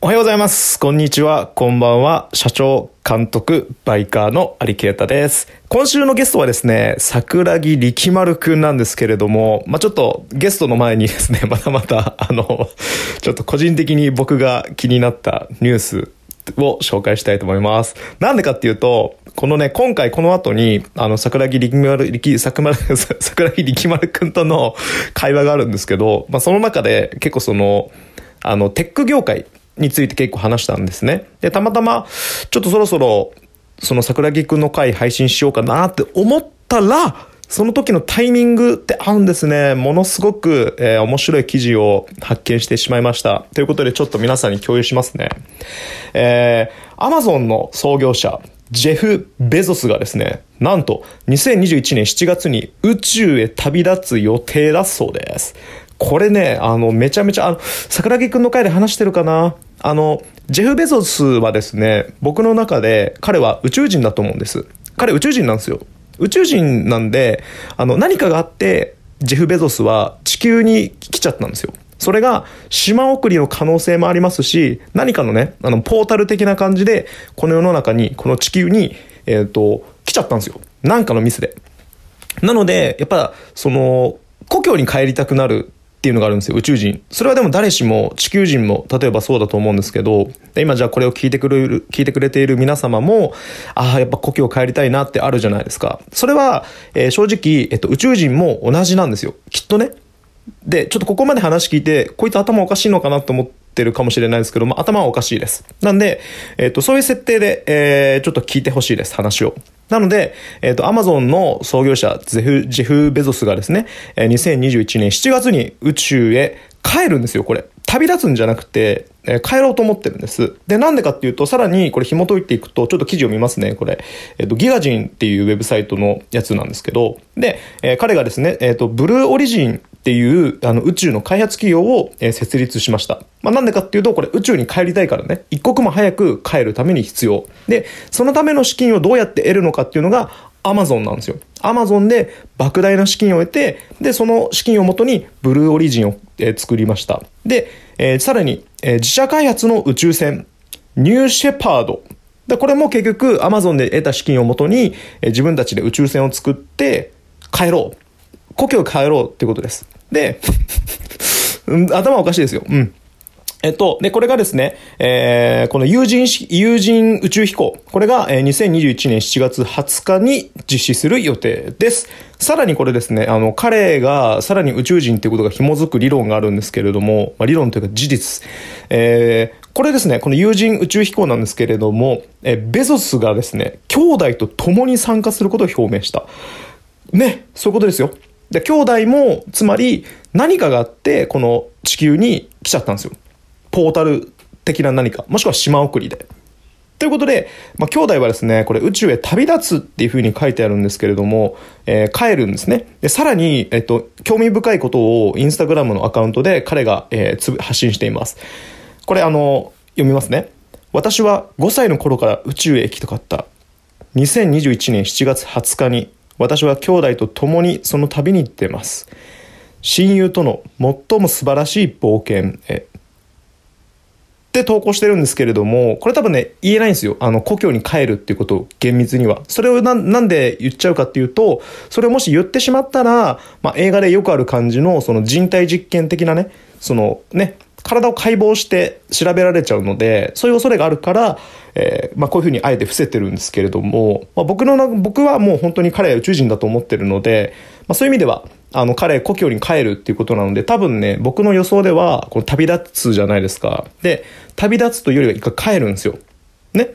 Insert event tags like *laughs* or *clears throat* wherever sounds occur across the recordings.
おはようございます。こんにちは。こんばんは。社長、監督、バイカーの有ケータです。今週のゲストはですね、桜木力丸くんなんですけれども、まあ、ちょっとゲストの前にですね、*laughs* またまた、あの、ちょっと個人的に僕が気になったニュースを紹介したいと思います。なんでかっていうと、このね、今回この後に、あの、桜木力丸、力、桜木、*laughs* 桜木力丸くんとの会話があるんですけど、まあ、その中で結構その、あの、テック業界、について結構話したんですね。で、たまたま、ちょっとそろそろ、その桜木くんの回配信しようかなって思ったら、その時のタイミングって合うんですね。ものすごく、えー、面白い記事を発見してしまいました。ということでちょっと皆さんに共有しますね。えー、アマゾンの創業者、ジェフ・ベゾスがですね、なんと2021年7月に宇宙へ旅立つ予定だそうです。これね、あの、めちゃめちゃ、あの、桜木くんの回で話してるかな？あの、ジェフ・ベゾスはですね、僕の中で彼は宇宙人だと思うんです。彼宇宙人なんですよ。宇宙人なんで、あの、何かがあって、ジェフ・ベゾスは地球に来ちゃったんですよ。それが島送りの可能性もありますし、何かのね、あの、ポータル的な感じで、この世の中に、この地球に、えっ、ー、と、来ちゃったんですよ。なんかのミスで。なので、やっぱ、その、故郷に帰りたくなるっていうのがあるんですよ、宇宙人。それはでも誰しも、地球人も、例えばそうだと思うんですけど、今じゃあこれを聞いてくれる、聞いてくれている皆様も、ああ、やっぱ故郷帰りたいなってあるじゃないですか。それは、えー、正直、えっと、宇宙人も同じなんですよ。きっとね。で、ちょっとここまで話聞いて、こいつ頭おかしいのかなと思ってるかもしれないですけど、まあ、頭はおかしいです。なんで、えっと、そういう設定で、えー、ちょっと聞いてほしいです、話を。なので、えっ、ー、と、アマゾンの創業者、ゼフ、ジェフ・ベゾスがですね、えー、2021年7月に宇宙へ帰るんですよ、これ。旅立つんじゃなくて、えー、帰ろうと思ってるんです。で、なんでかっていうと、さらにこれ紐解いていくと、ちょっと記事を見ますね、これ。えっ、ー、と、ギガジンっていうウェブサイトのやつなんですけど、で、えー、彼がですね、えっ、と、ブルーオリジンっていうあの宇宙の開発企業を、え設立しました。まあ、なんでかっていうと、これ宇宙に帰りたいからね、一刻も早く帰るために必要。で、そのための資金をどうやって得るのかっていうのが、アマゾンなんですよ。アマゾンで莫大な資金を得て、で、その資金をもとにブルーオリジンを、え、作りました。で、えー、さらに、えー、自社開発の宇宙船、ニューシェパード。で、これも結局アマゾンで得た資金をもとに、えー、自分たちで宇宙船を作って帰ろう。故郷帰ろうってことです。で、*laughs* 頭おかしいですよ。うん。えっと、で、これがですね、えー、この有人、有人宇宙飛行。これが、えー、2021年7月20日に実施する予定です。さらにこれですね、あの、彼がさらに宇宙人ってことが紐づく理論があるんですけれども、まあ、理論というか事実。えー、これですね、この有人宇宙飛行なんですけれども、えー、ベゾスがですね、兄弟と共に参加することを表明した。ね、そういうことですよ。で、兄弟も、つまり何かがあって、この地球に来ちゃったんですよ。ポータル的な何か、もしくは島送りで。ということで、まあ、兄弟はですね、これ宇宙へ旅立つっていうふうに書いてあるんですけれども、えー、帰るんですね。で、さらに、えっと、興味深いことをインスタグラムのアカウントで彼が、えー、発信しています。これあの、読みますね。私は5歳の頃から宇宙へ行きたかった。2021年7月20日に私は兄弟と共にその旅に行ってます。親友との最も素晴らしい冒険へ。って投稿してるんですけれども、これ多分ね、言えないんですよ。あの、故郷に帰るっていうことを厳密には。それをななんで言っちゃうかっていうと、それをもし言ってしまったら、まあ、映画でよくある感じの、その人体実験的なね、そのね、体を解剖して調べられちゃうので、そういう恐れがあるから、えー、まあ、こういうふうにあえて伏せてるんですけれども、まあ、僕の、僕はもう本当に彼は宇宙人だと思ってるので、まあ、そういう意味では、あの、彼、故郷に帰るっていうことなので、多分ね、僕の予想では、この旅立つじゃないですか。で、旅立つというよりは一回帰るんですよ。ね。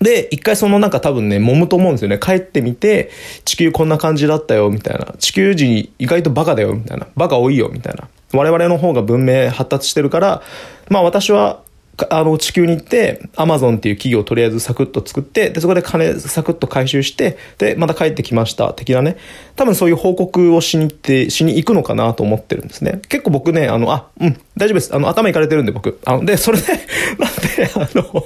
で、一回そのなんか多分ね、揉むと思うんですよね。帰ってみて、地球こんな感じだったよ、みたいな。地球人意外とバカだよ、みたいな。バカ多いよ、みたいな。我々の方が文明発達してるから、まあ私はあの、地球に行って、アマゾンっていう企業をとりあえずサクッと作って、で、そこで金サクッと回収して、で、また帰ってきました、的なね。多分そういう報告をしに行って、しに行くのかなと思ってるんですね。結構僕ね、あの、あ、うん、大丈夫です。あの、頭いかれてるんで僕。あの、で、それで、なんで、あの、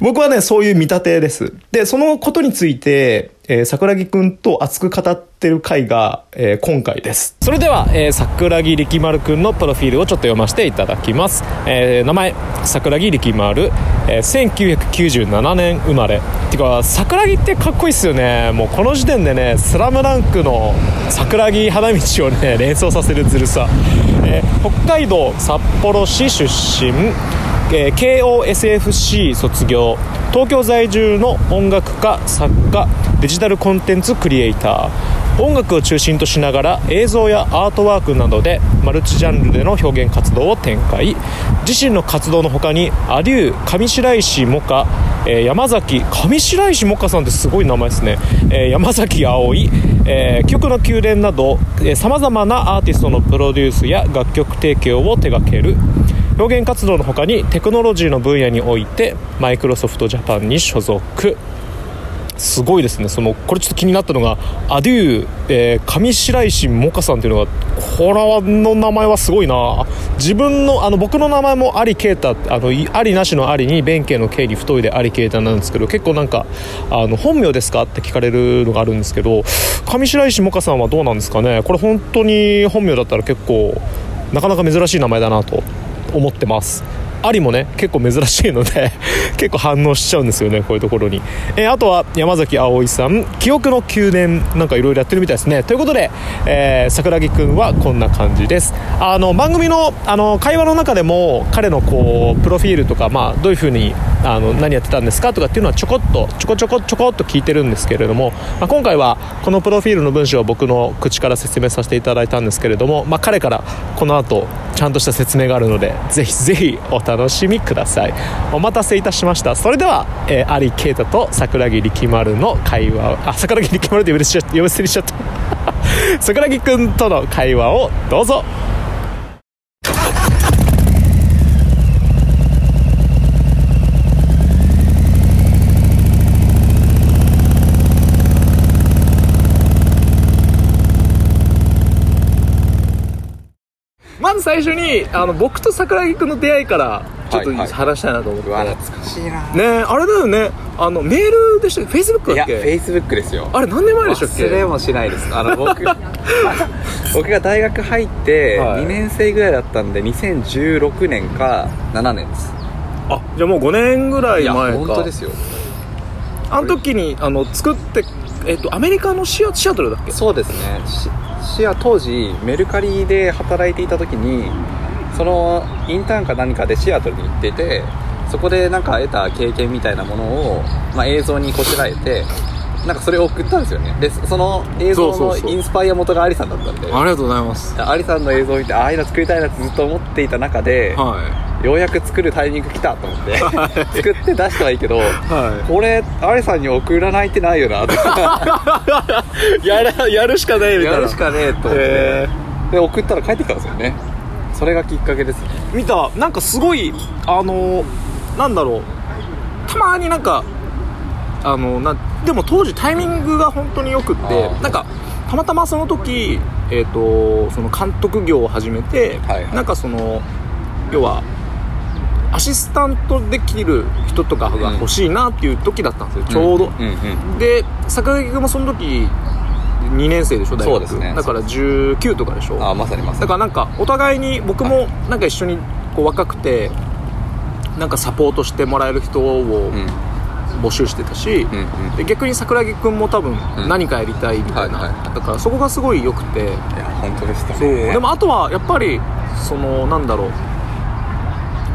僕はね、そういう見立てです。で、そのことについて、えー、桜木くんと熱く語ってる回が、えー、今回です。それでは、えー、桜木力丸くんのプロフィールをちょっと読ませていただきます。えー、名前、桜木力丸、えー、1997年生まれ。てか、桜木ってかっこいいっすよね。もうこの時点でね、スラムダンクの桜木花道をね、*laughs* 連想させるずるさ。えー、北海道札幌市出身、えー、KOSFC 卒業東京在住の音楽家作家デジタルコンテンツクリエイター。音楽を中心としながら映像やアートワークなどでマルチジャンルでの表現活動を展開。自身の活動の他にアデュー上白石萌歌、えー、山崎上白石萌歌さんってすごい名前ですね、えー、山崎葵、えー、曲の宮殿などさまざまなアーティストのプロデュースや楽曲提供を手掛ける。表現活動の他にテクノロジーの分野においてマイクロソフトジャパンに所属。すごいですね。そのこれちょっと気になったのがアデュー、えー、上白石萌歌さんっていうのがこれの名前はすごいな。自分のあの僕の名前も有啓太あのありなしのありに弁慶の慶に太いで有啓太なんですけど結構なんかあの本名ですかって聞かれるのがあるんですけど上白石萌歌さんはどうなんですかね？これ本当に本名だったら結構なかなか珍しい名前だなと思ってます。ありもね結構珍しいので *laughs* 結構反応しちゃうんですよねこういうところに、えー、あとは山崎葵さん記憶の宮殿なんかいろいろやってるみたいですね。ということで、えー、桜木くんはこんな感じです。あの番組のあの会話の中でも彼のこうプロフィールとか、まあ、どういうふうにあの何やってたんですかとかっていうのはちょこっとちょこちょこちょこっと聞いてるんですけれども、まあ、今回はこのプロフィールの文章を僕の口から説明させていただいたんですけれども、まあ、彼からこの後ちゃんとした説明があるのでぜひぜひお楽しみ楽しみください。お待たせいたしました。それでは、えー、有啓太と桜木力丸の会話あ桜木力丸で呼び捨てにしちゃった。桜木くんとの会話をどうぞ。まず最初にあの僕と桜木くんの出会いからちょっと話したいなと思って、はいはい、懐かしいな。ねあれだよね。あのメールでしたフェイスブックだっけ？いやフェイスブックですよ。あれ何年前でしたっけ？忘れもしないです。あの僕 *laughs* 僕が大学入って2年生ぐらいだったんで2016年か7年です。あじゃあもう5年ぐらい前か。いや本当ですよ。あの時にあの作ってえっとアメリカのシアシアトルだっけ？そうですね私は当時メルカリで働いていた時にそのインターンか何かでシアトルに行っててそこでなんか得た経験みたいなものを、まあ、映像にこしらえてなんかそれを送ったんですよね。でその映像のインスパイア元がアリさんだったんで。ありがとうございます。アリさんの映像を見てああいうの作りたいなってずっと思っていた中で、はい。ようやく作るタイミング来たと思って、作って出したはいいけど、はい、これアリさんに送らないってないよな *laughs* やるやるしかねえみたいな。やるしかねえと思って。で送ったら帰ってきたんですよね。それがきっかけですね。見た。なんかすごいあのなんだろう。たまになんかあのなでも当時タイミングが本当によくってなんかたまたまその時、えーと、その監督業を始めて、はいはい、なんかその要はアシスタントできる人とかが欲しいなっていう時だったんですよ、ちょうど、うんうんうん、で坂木君もその時2年生でしょ大学。そうですね。だから19とかでしょ。あまさにまさに。だからなんかお互いに僕もなんか一緒にこう若くてなんかサポートしてもらえる人を募集してたし、うんうん、で逆に桜木君も多分何かやりたいみたいな、うんはいはい、だからそこがすごい良くて。いや本当でした。ねでもあとはやっぱりそのなんだろう。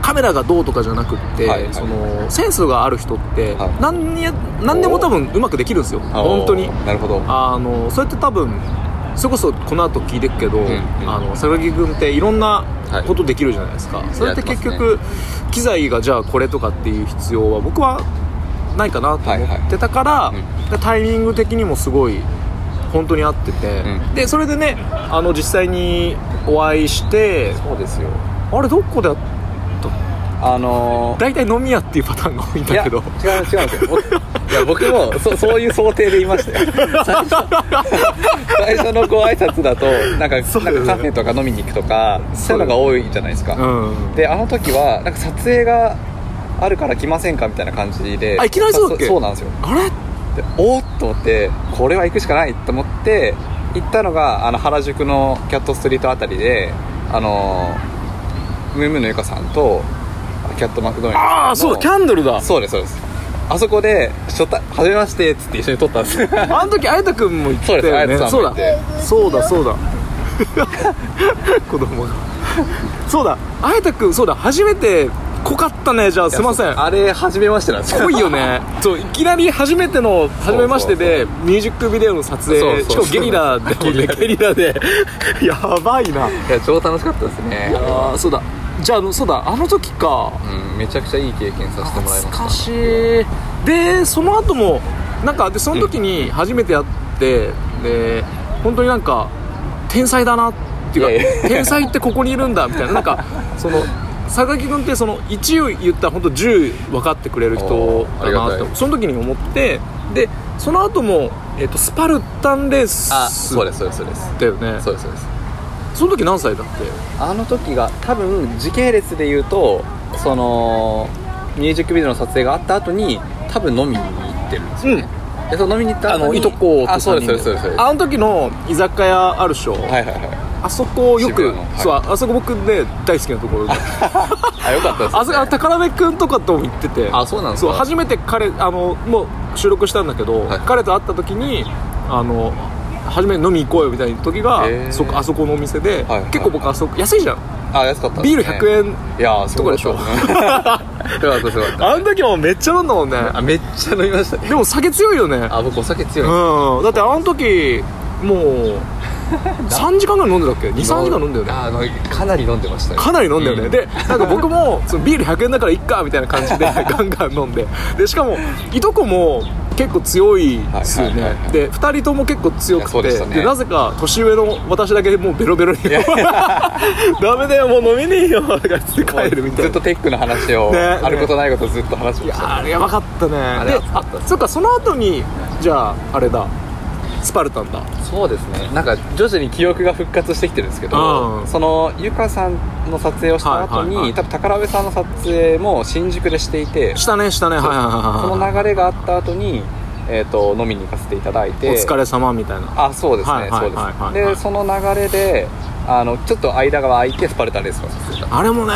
カメラがどうとかじゃなくって、はいはい、そのセンスがある人って何に何でも多分うまくできるんですよ。本当に。なるほど。あのそうやって多分それこそこの後聞いてくけど、うんうん、あの榊君っていろんなことできるじゃないですか、はい、それって結局、ね、機材がじゃあこれとかっていう必要は僕はないかなと思ってたから、はいはい、タイミング的にもすごい本当に合ってて、うん、でそれでねあの実際にお会いしてそうですよ。あれどこであのー、大体飲み屋っていうパターンが多いんだけど。違う違うんですよ。いや僕もそそういう想定でいましたよ。*laughs* 最初最初のご挨拶だとなんか、ね、なんかカフェとか飲みに行くとかそういうのが多いじゃないですか、うん、であの時はなんか撮影があるから来ませんかみたいな感じで。あいきなりそうだっけ？そうなんですよ。あれ？でおっと思ってこれは行くしかないと思って行ったのがあの原宿のキャットストリートあたりであのムームーのゆかさんとキャットマクドナルドああそうだキャンドルだ。そうですそうです。あそこで初対初めましてっつって一緒に撮ったんです。*laughs* あの時あやたくんも言ってたよね。そうだ。そうだそうだ。*laughs* 子供が。そうだあやたくんそうだ初めて濃かったねじゃあすいません。あれ初めましてなんですよ。濃いよね。*laughs* そういきなり初めての初めましてでミュージックビデオの撮影そうそうしかもゲリラで。ゲリラで。*laughs* やばいな。いや超楽しかったですね。やーそうだ。じゃああのそうだあの時か。うんめちゃくちゃいい経験させてもらいまし懐かしい。でその後もなんかでその時に初めて会って、で本当になんか天才だなっていうかいやいや。天才ってここにいるんだみたいな。なんかその榊君ってその1を言ったら本当10分かってくれる人だなってその時に思ってでその後も、えっとスパルタンレースたあそうですそうですそうです。だよね。そうですそうです。その時何歳だっけ？あの時が多分時系列で言うとそのミュージックビデオの撮影があった後に多分飲みに行ってるんですよね、でその飲みに行ったあのいとことあそうですそうですそうです。あの時の居酒屋あるでしょ、はいはいはいあそこよく、そうあそこ僕ね大好きなところで。*laughs* あよかったです、ね、あそこあ宝部君とかとも行ってて。あそうなんですか？そう初めて彼あのもう収録したんだけど、はい。彼と会った時にあの初めて飲み行こうよみたいな時がそこあそこのお店で、はい結構僕あそこ安いじゃん。あ安かったね。ビール100円いやーすごかったとこ *laughs* よかったですよかった。あの時もめっちゃ飲んだもんね。あめっちゃ飲みましたね。でも酒強いよね。あ僕お酒強い。んうん。だってあの時もう *laughs* 3時間ぐらい飲んでたっけ？23時間飲んだよね。ああのかなり飲んでましたよかなり飲んだよね、うん。でなんか僕もそのビール100円だからいっかみたいな感じでガンガン飲んで。でしかもいとこも結構強いですよね、はいはいはい。はいで2人とも結構強くてね。でなぜか年上の私だけもうベロベロに *laughs* ダメだよもう飲めねえよとか言って帰るみたいな。ずっとテックの話を、ね。あることないことずっと話していました。やあれやばかったね。れで熱かった。あそっかその後にじゃああれだスパルタンだ。そうですね。なんか徐々に記憶が復活してきてるんですけど、うん。そのゆかさんの撮影をした後に、はいはいはい。多分宝部さんの撮影も新宿でしていてしたねしたね。はいはいはいはいその流れがあった後にえー、と飲みに行かせていただいて。お疲れ様みたいな。あそうですね、そうです、でその流れであのちょっと間が空いてスパルタレースをさせていただいあれもね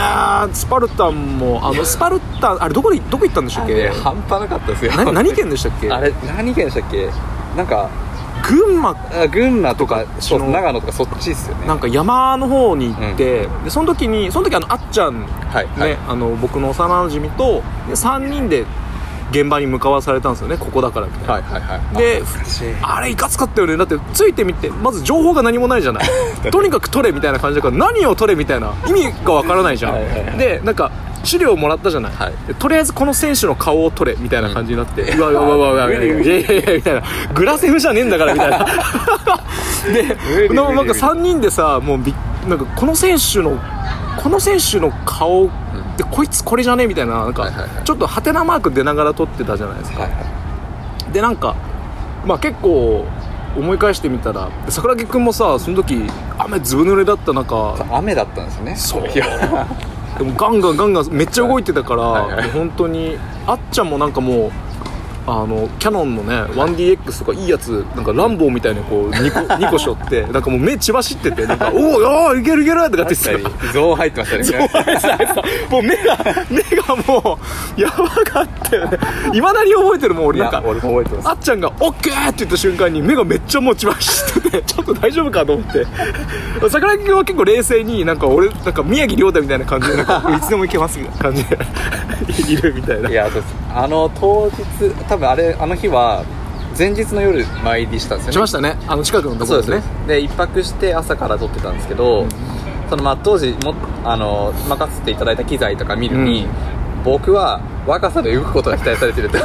スパルタンもあのスパルタンあれどこにどこ行ったんでしたっけ？て半端なかったですよ。な何県でしたっけ？あれ何県でしたっけ？なんか群馬あ群馬とか長野とかそっちですよね。なんか山の方に行って、でその時にその時あのあっちゃんね、はいはい。あの僕の幼馴染とで3人で現場に向かわされたんですよねここだからみたいな、はいはいはい。であれいかつかったよね。だってついてみてまず情報が何もないじゃな *laughs* い。とにかく取れみたいな感じだから何を取れみたいな意味がわからないじゃん。はい。でなんか資料もらったじゃない、はいとりあえずこの選手の顔を取れみたいな感じになって、うわうわうわうわうわいやいやいやいやみたいなグラセフじゃねえんだからみたいなででもなんか3人でさもうびなんかこの選手のこの選手の顔ってこいつこれじゃねえみたいななんかはいはいはいちょっとハテナマーク出ながら撮ってたじゃないですか、はいはでなんかまあ結構思い返してみたら桜木君もさその時雨ずぶ濡れだった中雨だったんですよねそうでもガンガンガンガンめっちゃ動いてたから、はいはい本当にあっちゃんもなんかもうあのキャノンのね 1DX とかいいやつなんかランボーみたいにこう2個 *laughs* ,2 個しょってなんかもう目血走っててなんか「おおいけるいける!」とかって言ってたゾーン入ってましたね。そうあいつあいつもう目が *laughs* 目がもうやばかったよね。いまだに覚えてるもん俺なんか俺も覚えてます。あっちゃんが「オッケー!」って言った瞬間に目がめっちゃもう血走ってて *laughs* ちょっと大丈夫かと思って。桜木君は結構冷静になんか俺なんか宮城亮太みたいな感じでなんかいつでも行けますみたいな感じでいるみたいな。いやあの当日多分あれあの日は前日の夜参りしたんですよね。しましたね。あの近くのところですねで一泊して朝から撮ってたんですけど、そのまあ当時もあの任せていただいた機材とか見るに、僕は若さで動くことが期待されてるって *laughs*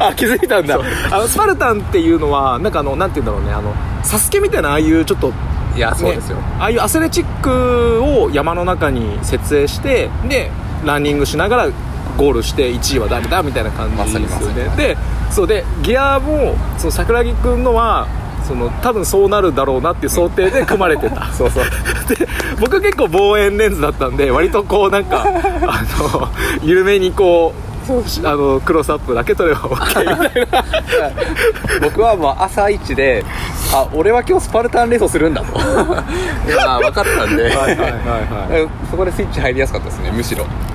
あ気づいたんだ。あのスパルタンっていうのはなんかあのなんて言うんだろうね。あのサスケみたいなああいうちょっといやそうですよ、ねああいうアスレチックを山の中に設営してでランニングしながらゴールして1位は誰だみたいな感じですよね、までそうでギアもその桜木くんのはその多分そうなるだろうなっていう想定で組まれてた。*laughs* そうそう。*laughs* で僕結構望遠レンズだったんで割とこうなんか *laughs* あの緩めにこうあのクロスアップだけ撮れば OK みたいな。僕はもう朝一であ俺は今日スパルタンレースをするんだと。いや分かったんで。はいはいはいはい。そこでスイッチ入りやすかったですねむしろ。で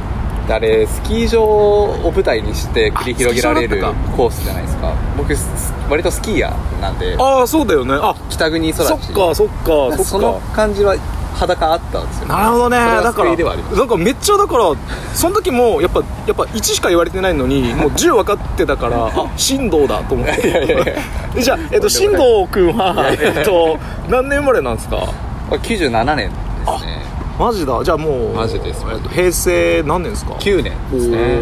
あれスキー場を舞台にして繰り広げられるコースじゃないですか。僕す割とスキーヤーなんで。ああそうだよね。あ北国育ちそっかそっかそっか。その感じは裸あったんですよね。なるほどね。だからなんかめっちゃだからその時もやっぱやっぱ1しか言われてないのにもう10分かってたから *laughs* あ振動だと思って。いやいやいや。え *laughs* じゃあ、えっと、振動君はえっと何年生まれなんですか？あ97年ですねマジだ。じゃあもうマジです。えっと、平成何年ですか？9年ですね、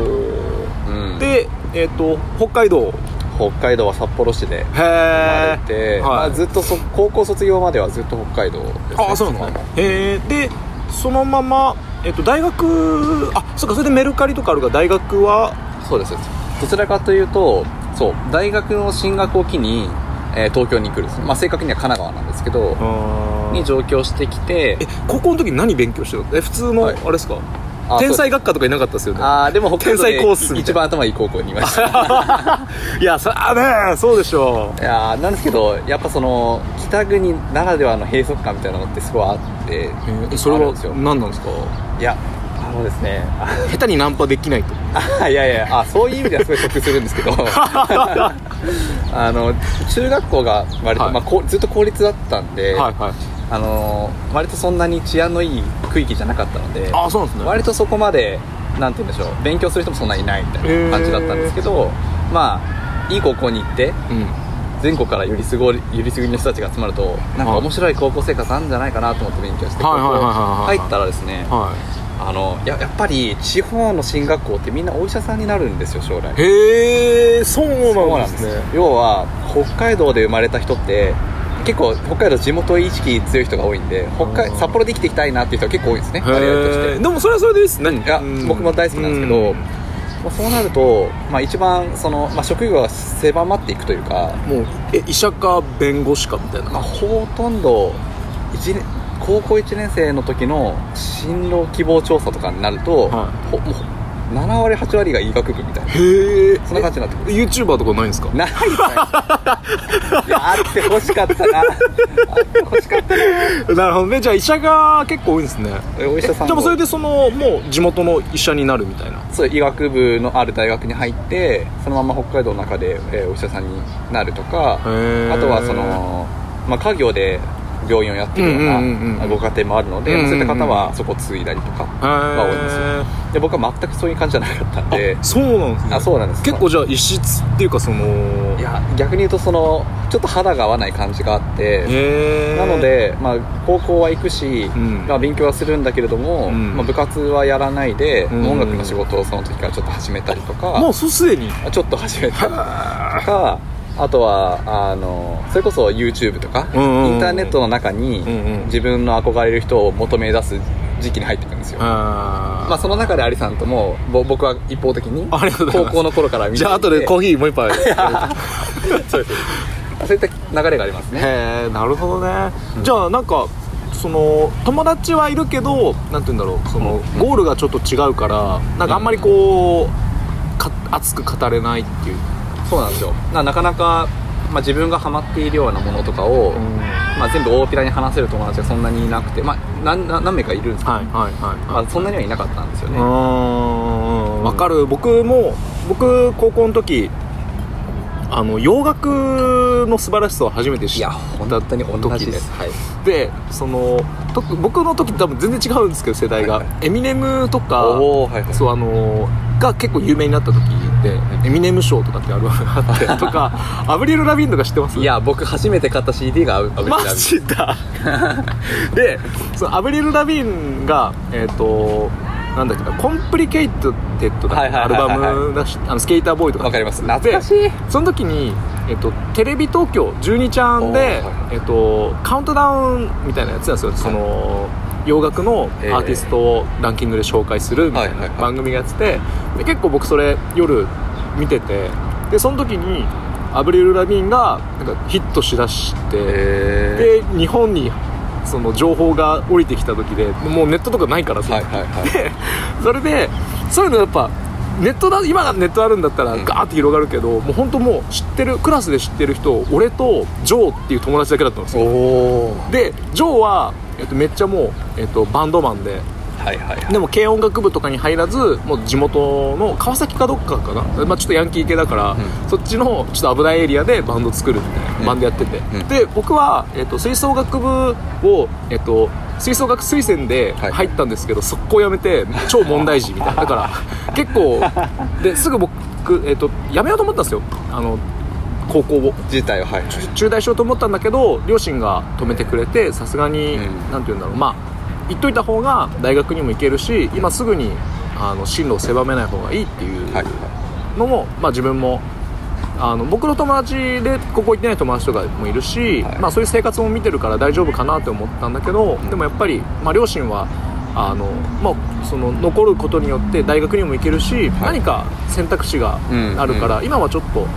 うん、でえっと北海道。北海道は札幌市でへ生まえれて、まあ、はい、ずっとそ高校卒業まではずっと北海道です、ね、あそうなんですねへえでそのまま、えっと、大学あそうかそれでメルカリとかあるから大学は？そうです。どちらかというとそう大学の進学を機に、えー東京に来るまあ、正確には神奈川なんですけどに上京してきてえ高校の時何勉強してたの？え普通の、はい。あれですか？あ天才学科とかいなかったですよね？ああでも北海道で一番頭いい高校にいました。*laughs* いやそあねそうでしょいやーなんですけどやっぱその北国ならではの閉塞感みたいなのってすごいあってえそれは何なんですか？いやあのですね下手にナンパできないと。あ *laughs* いやいやあそういう意味ではすごい得するんですけど *laughs* あの中学校が割と、はい。まあ、ずっと公立だったんで、はいはい。あの割とそんなに治安のいい区域じゃなかったのであそうですね。割とそこまでなんて言うんでしょう勉強する人もそんなにいないみたいな感じだったんですけど、まあいい高校に行ってうん。全国からよりすごいよりすぐりの人たちが集まるとなんかはい。面白い高校生活あるんじゃないかなと思って勉強してはい入ったらですねはあのややっぱり地方の進学校ってみんなお医者さんになるんですよ将来。いへえそうなんんです。ね要は北海道で生まれた人って結構北海道地元意識強い人が多いんで北海うん。札幌で生きていきたいなっていう人は結構多いんですね割合として。でもそれはそれでいいっすね。いや僕も大好きなんですけど、うん。まあ、そうなると、まあ、一番その、まあ、職業が狭まっていくというか、もうえ医者か弁護士かみたいな。まあ、ほとんど一年高校1年生の時の進路希望調査とかになると、はほもう7割8割が医学部みたいな。へえそんな感じになってくる YouTuber とかないんですか？ないです。あってほしかったな。あってほしかったな。なるほどね。じゃあ医者が結構多いんですね。お医者さんでもそれでそのもう地元の医者になるみたいな。そう医学部のある大学に入ってそのまま北海道の中で、えーお医者さんになるとかあとはその、まあ、家業で病院をやってるようなご家庭もあるので、そういった方はそこを継いだりとかが多いんですよ。で僕は全くそういう感じじゃなかったんで。あそうなんですね。あそうなんです。結構じゃあ異質っていうかそのいや逆に言うとそのちょっと肌が合わない感じがあってなので、まあ、高校は行くし、うん。まあ、勉強はするんだけれども、うん。まあ、部活はやらないで、うん。音楽の仕事をその時からちょっと始めたりとかもうそうすでに。ちょっと始めたりとかあとはあのそれこそ YouTube とか、うんうんうん。インターネットの中にうんうん。自分の憧れる人を求め出す時期に入っていくんですよ、あまあ、その中でアリさんともぼ僕は一方的に高校の頃から見てじゃあ後でコーヒーもう一杯。*laughs* そうです。そういった流れがありますね。へえなるほどね、じゃあなんかその友達はいるけどなんて言うんだろうその、うん。ゴールがちょっと違うからなんかあんまりこうか熱く語れないっていう、そうなんですよ。ななかなか、まあ、自分がハマっているようなものとかを、まあ、全部大っぴらに話せる友達がそんなにいなくて、まあ、何何何名かいるんですけど、はいはいはいまあ、そんなにはいなかったんですよね、わかる。僕も僕高校の時あの洋楽の素晴らしさを初めて知っいや本当に同じです。はい。でそのと僕の時多分全然違うんですけど世代が、はいはエミネムとかおおはいはい。そうあのが結構有名になった時でエミネム賞とかってアルバムがあって *laughs* とかアブリル・ラビンとか知ってます？いや僕初めて買った CD がアブリマルラビジだ。*laughs* でそのアブリル・ラビンがえっ、となんだっけな Complicated だはいはいアルはいはいバムだしあの Sk8er Boi とか。わかります。懐かしい。でその時に、えっと、テレビ東京12ちゃんでえっと、カウントダウンみたいなやつなんですよ。その洋楽のええ。アーティストをランキングで紹介するみたいな番組がやっててで結構僕それ夜見ててでその時にアブリル・ラヴィーンがなんかヒットしだして、へで日本にその情報が降りてきた時でもうネットとかないからさ、はいはいはい。でそれでそういうのやっぱネットだ今がネットあるんだったらうん。ガーって広がるけど、もう本当もう知ってるクラスで知ってる人俺とジョーっていう友達だけだったんですよ。でジョーは、えっと、めっちゃもう、えっと、バンドマンで。はいはいはい。でも軽音楽部とかに入らずもう地元の川崎かどっかかな、まあ、ちょっとヤンキー系だから、ん。そっちのちょっと危ないエリアでバンド作るみたいな、うん。バンドやってて、うん。で僕は、えっと、吹奏楽部を、えっと、吹奏楽推薦ではい。入ったんですけど、速攻辞めて超問題児みたいな。だから *laughs* 結構ですぐ僕、えっと、辞めようと思ったんですよ。あの高校を自体ははい。中退しようと思ったんだけど両親が止めてくれてさすがに、うん。なんて言うんだろう。まあ言っといた方が大学にも行けるし今すぐにあの進路を狭めない方がいいっていうはい。のも、まあ、自分もあの僕の友達でここ行ってない友達とかもいるし、はい。まあ、そういう生活も見てるから大丈夫かなって思ったんだけど、でもやっぱり、まあ、両親はあの、まあ、その残ることによって大学にも行けるし、はい。何か選択肢があるから、今はちょっと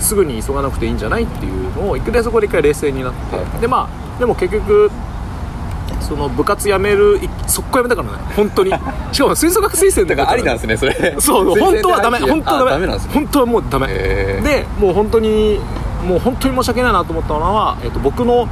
すぐに急がなくていいんじゃないっていうのを一回そこで一回冷静になって、はいでまあでも結局その部活辞めるい速攻辞めたからね。本当に。*laughs* しかも吹奏楽推薦だからありなんすですねそれ。そう *laughs* 本当はダメ。本当はダメ。ダメなんですね。本当はもうダメ。でもう本当にもう本当に申し訳ないなと思ったのは、えっと、僕の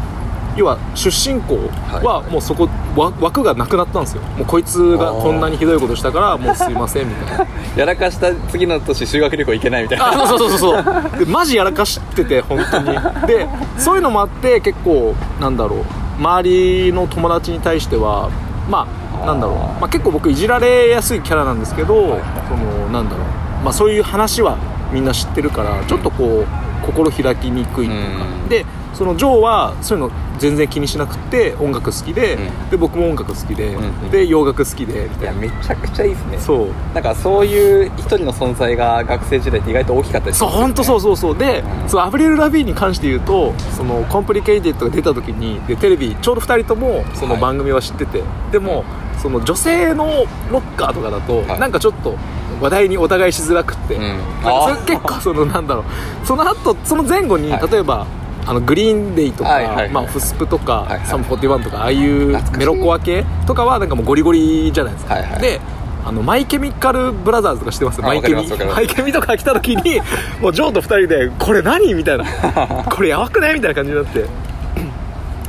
要は出身校はもうそこわ枠がなくなったんですよ。もうこいつがこんなにひどいことしたからもうすいませんみたいな。*laughs* やらかした次の年修学旅行行けないみたいな。あそうそうそうそうそう。でマジやらかしてて本当に。でそういうのもあって結構なんだろう。周りの友達に対してはまあなんだろう、まあ、結構僕いじられやすいキャラなんですけど、そのなんだろう、まあ、そういう話はみんな知ってるからちょっとこう心開きにくいっていうか、うん。でそのジョーはそういうの全然気にしなくて音楽好きで、うん。で僕も音楽好きで、んうん。で洋楽好きで。みたいないやめちゃくちゃいいですね。そう。なんかそういう一人の存在が学生時代って意外と大きかったりすそう本当そうそうそう。で、うん。そのアブリル・ラヴィーンに関して言うとその Complicated が出た時にでテレビちょうど2人ともそのはい。番組は知ってて、でもその女性のロッカーとかだと、はい。なんかちょっと話題にお互いしづらくって、うん。なんかそれ結構そのなんだろう。その後その前後に、はい。例えばあのグリーンデイとか、はいはいはいまあ、フスプとか、はいはい。サム41とかああいうメロコア系とかはなんかもうゴリゴリじゃないですか、はいはい。であのマイケミカルブラザーズとか知ってます？あマイケミ。マイケミとか来た時にもうジョーと2人で「これ何?」みたいな「これやばくない?」みたいな感じになって。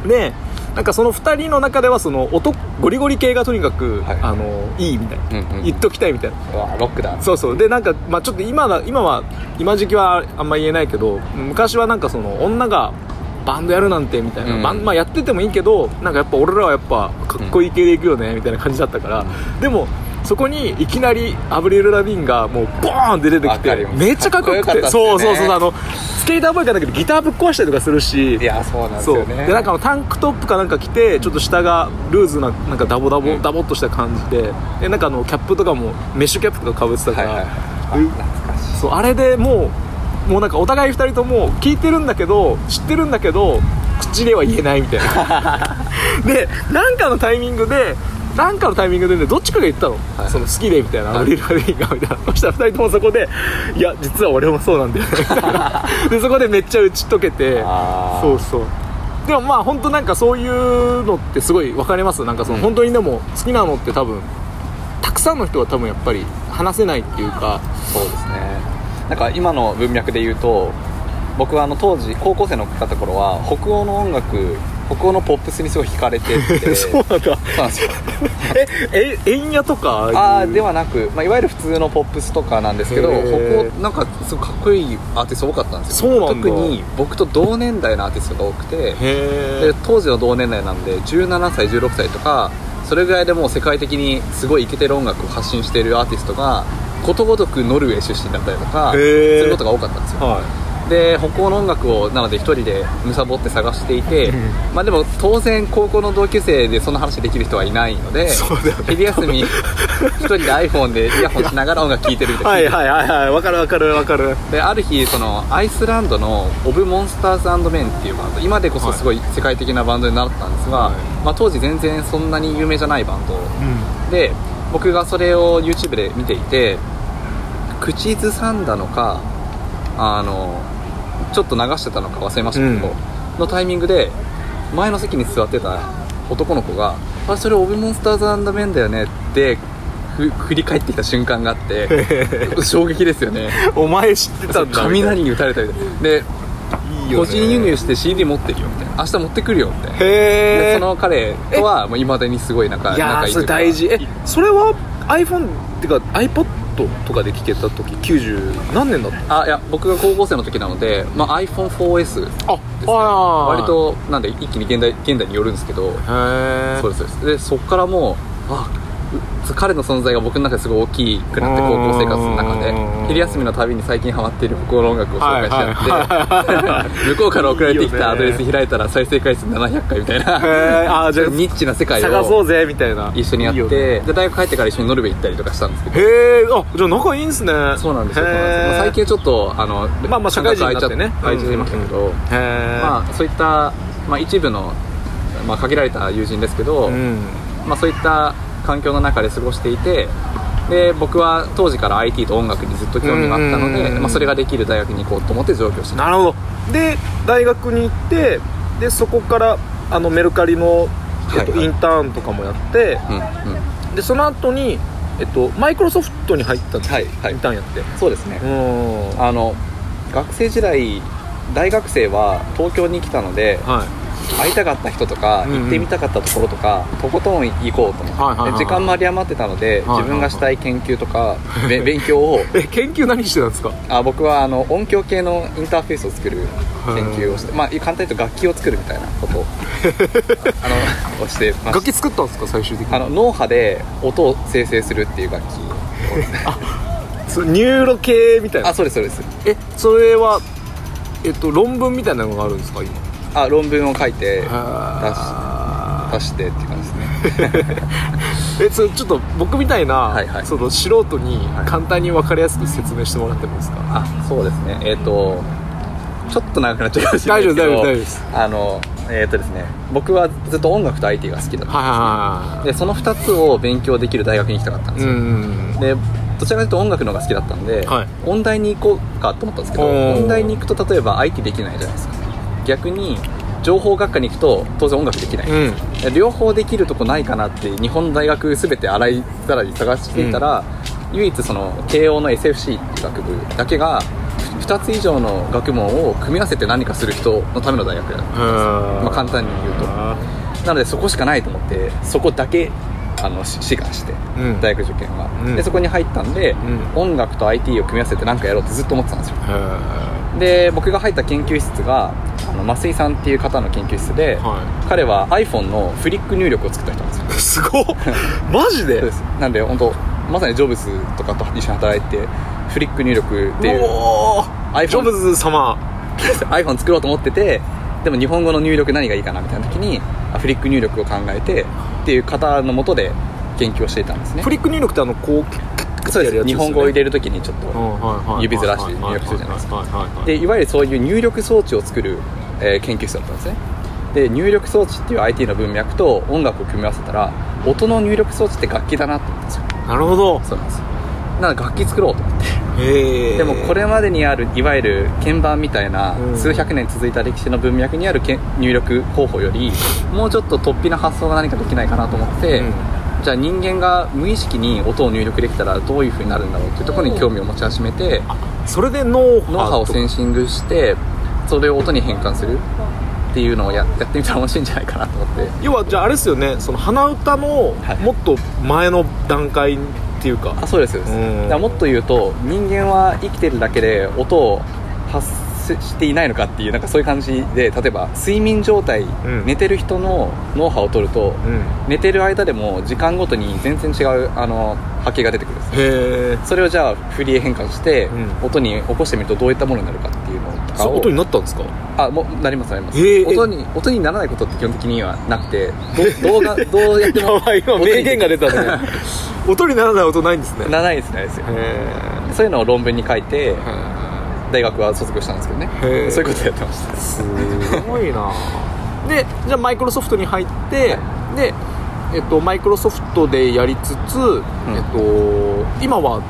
でなんかその2人の中ではその音ゴリゴリ系がとにかく、はい。あのいいみたいな、うんうん言っときたいみたいな。ロックだ。そうそう。でなんか、まあ、ちょっと今だ今は今時期はあんま言えないけど昔はなんかその女がバンドやるなんてみたいな、うん。バンまあ、やっててもいいけどなんかやっぱ俺らはやっぱかっこいい系でいくよねみたいな感じだったから、でもそこにいきなりアブリル・ラビンがもうボーンって出てきてめっちゃかっこよくて。ね。そうそうそうあのスケーターボーイかだけどギターぶっ壊したりとかするし。いやそうなんですよね。でなんかタンクトップかなんか着てちょっと下がルーズななんかダボダボ、うん。ダボっとした感じで。でなんかあのキャップとかもメッシュキャップとかかぶってたから、そうあれでもうもうなんかお互い2人とも聞いてるんだけど知ってるんだけど口では言えないみたいな。*laughs* でなんかのタイミングでなんかのタイミングでねどっちかが言ったの、はいその好きでみたいな、アブリル・ラビーンがみたいな。*laughs* そしたら2人ともそこでいや実は俺もそうなんだよねみたいな。*laughs* でそこでめっちゃ打ち解けてそうそう。でもまあ本当なんかそういうのってすごい分かります？なんかそのうん。本当にでも好きなのって多分たくさんの人は多分やっぱり話せないっていうか。そうですね。なんか今の文脈で言うと僕はあの当時高校生のだった頃は北欧の音楽北欧のポップスにすごい惹かれてて。*laughs* そうなんだ。そうなんですよ。ええ円屋とか？あーでははなく、まあ、いわゆる普通のポップスとかなんですけど北欧なんかすごいかっこいいアーティスト多かったんですよ。そうなんだ。特に僕と同年代のアーティストが多くて。へでえ当時の同年代なんで17歳16歳とかそれぐらいでもう世界的にすごいイケてる音楽を発信しているアーティストがことごとくノルウェー出身だったりとかへー。することが多かったんですよ。はで北欧の音楽をなので一人で貪って探していてうん。まあでも当然高校の同級生でそんな話できる人はいないのでね。昼休み一人で iPhone でイヤホンしながら音楽聴いてるみいたいな、はいはいはいはい。わかるわかるわかる。である日そのアイスランドのオブ・モンスターズメンっていうバンド今でこそすごい世界的なバンドになったんですが、はい。まあ、当時全然そんなに有名じゃないバンド。うん。で僕がそれを YouTube で見ていて口ずさんだのかあのちょっと流してたのか忘れましたけど、うん。のタイミングで前の席に座ってた男の子が「あれそれオブ・モンスターズメンだよね」ってふ振り返ってきた瞬間があって *laughs* 衝撃ですよね。お前知ってたんだ雷に打たれたみたいなでいいよね。個人輸入して CD 持ってるよみたいな明日持ってくるよみたいなその彼とはいまだにすごい仲仲いいというか。大事。えそれは iPhone ってか iPod とかで聴けた時90何年だった？あいや僕が高校生の時なので、まあ、iPhone4S ああ割となんで一気に現代現代によるんですけどへえそうですそうです。でそっからもうあう彼の存在が僕の中ですごい大きくなって高校生活の中でうん。昼休みのたびに最近ハマっている心の音楽を紹介しちゃって *laughs* 向こうから送られてきたアドレス開いたら再生回数700回みたいな。あーじゃあニッチな世界を探そうぜみたいな。一緒にやって大学帰ってから一緒にノルウェー行ったりとかしたんですけど。へえあじゃあ仲いいんすね。そうなんですよ最近はちょっとあのまあまあ社会人になってね。空いちゃいましたけど、まあそういった、まあ、一部の、まあ、限られた友人ですけど、うん。まあ、そういった環境の中で過ごしていてで僕は当時から IT と音楽にずっと興味があったので、まあ、それができる大学に行こうと思って上京してなるほど。で大学に行ってでそこからあのメルカリの、えっとはい。はいインターンとかもやってうんうん。でその後にえっとマイクロソフトに入ったんです。よはいはい。インターンやって。そうですね。うん。あの学生時代大学生は東京に来たのではい会いたかった人とかうんうん。行ってみたかったところとかとことん行こうと思って、時間も有り余ってたので、自分がしたい研究とか、*laughs* べ勉強を。え研究何してたんですか？あ僕はあの音響系のインターフェースを作る研究をして、まあ、簡単に言うと楽器を作るみたいなこと。を *laughs* あのをしてま楽し器作ったんですか？最終的に。あの脳波で音を生成するっていう楽器 *laughs* そニューロ系みたいな。あそうですそうです。えそれはえっと論文みたいなのがあるんですか今？あ論文を書いては出してっていう感じですね。*laughs* えそれちょっと僕みたいな、はいはい。その素人にはい。簡単に分かりやすく説明してもらってもいいですか、あそうですね。えっ、とちょっと長くなっちゃうかもしれない大丈夫ですけど大丈夫大丈夫です。あのえっ、とですね僕はずっと音楽と IT が好きだったはいはいはいでその2つを勉強できる大学に行きたかったんですよ、んでどちらかというと音楽の方が好きだったんで、はい。音大に行こうかと思ったんですけど音大に行くと例えば IT できないじゃないですか逆に情報学科に行くと当然音楽できない、うん。両方できるとこないかなって日本の大学全て洗いざらい探していたら、唯一その慶応の SFC っていう学部だけが2つ以上の学問を組み合わせて何かする人のための大学だったんですまあ、簡単に言うと。なのでそこしかないと思ってそこだけあのし志願して、うん。大学受験は、うん。でそこに入ったんで、う音楽と IT を組み合わせて何かやろうってずっと思ってたんですよ。へで僕が入った研究室があの増井さんっていう方の研究室で、は彼は iPhone のフリック入力を作った人なんですよ。い *laughs* すごっ。*laughs* マジで？そうです。なんで本当まさにジョブズとかと一緒に働いてフリック入力っていうおー。iPhone ジョブズ様。*laughs* iPhone 作ろうと思っててでも日本語の入力何がいいかなみたいな時にあフリック入力を考えてっていう方のもとで研究をしていたんですね。フリック入力ってあのこうそうです。日本語を入れれる時にちょっと指ずらして入力するじゃないですか。でいわゆるそういう入力装置を作る、えー研究室だったんですね。で入力装置っていう IT の文脈と音楽を組み合わせたら音の入力装置って楽器だなと思ったんですよ。なるほど。そうなんですよ。なので楽器作ろうと思って。でもこれまでにあるいわゆる鍵盤みたいなうん。数百年続いた歴史の文脈にあるけ入力方法よりもうちょっと突飛な発想が何かできないかなと思って、うんじゃあ人間が無意識に音を入力できたらどういう風になるんだろうっていうところに興味を持ち始めてそれで脳波脳波をセンシングしてそれを音に変換するっていうのをややってみたら面白いんじゃないかなと思って。要はじゃああれですよね。その鼻歌のはいもっと前の段階っていうか、あそうですそうです。うもっと言うと人間は生きてるだけで音を発していないのかっていうなんかそういう感じで例えば睡眠状態、ん。寝てる人の脳波を取ると、うん。寝てる間でも時間ごとに全然違うあの波形が出てくるんですそれをじゃあ振りへ変換して、うん。音に起こしてみるとどういったものになるかっていうのとか音になったんですか？あもうなりますなります、音に音にならないことって基本的にはなくてど *laughs* 動画どうやってもやばい今名言が出たね。*laughs* 音にならない音ないんですね。ならないですねそういうのを論文に書いてえ大学は卒業したんですけどね。そういうことやってました。すごいな。でじゃあマイクロソフトに入って、でえっとマイクロソフトでやりつつ、えっと今は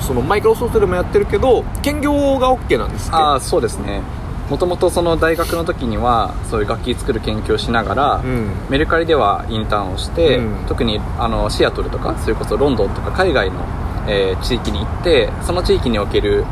そのマイクロソフトでもやってるけど兼業が OK なんですああそうですね。もともとその大学の時にはそういう楽器作る研究をしながら、うん。メルカリではインターンをして、うん。特にあのシアトルとかそれこそロンドンとか海外の、えー地域に行ってその地域における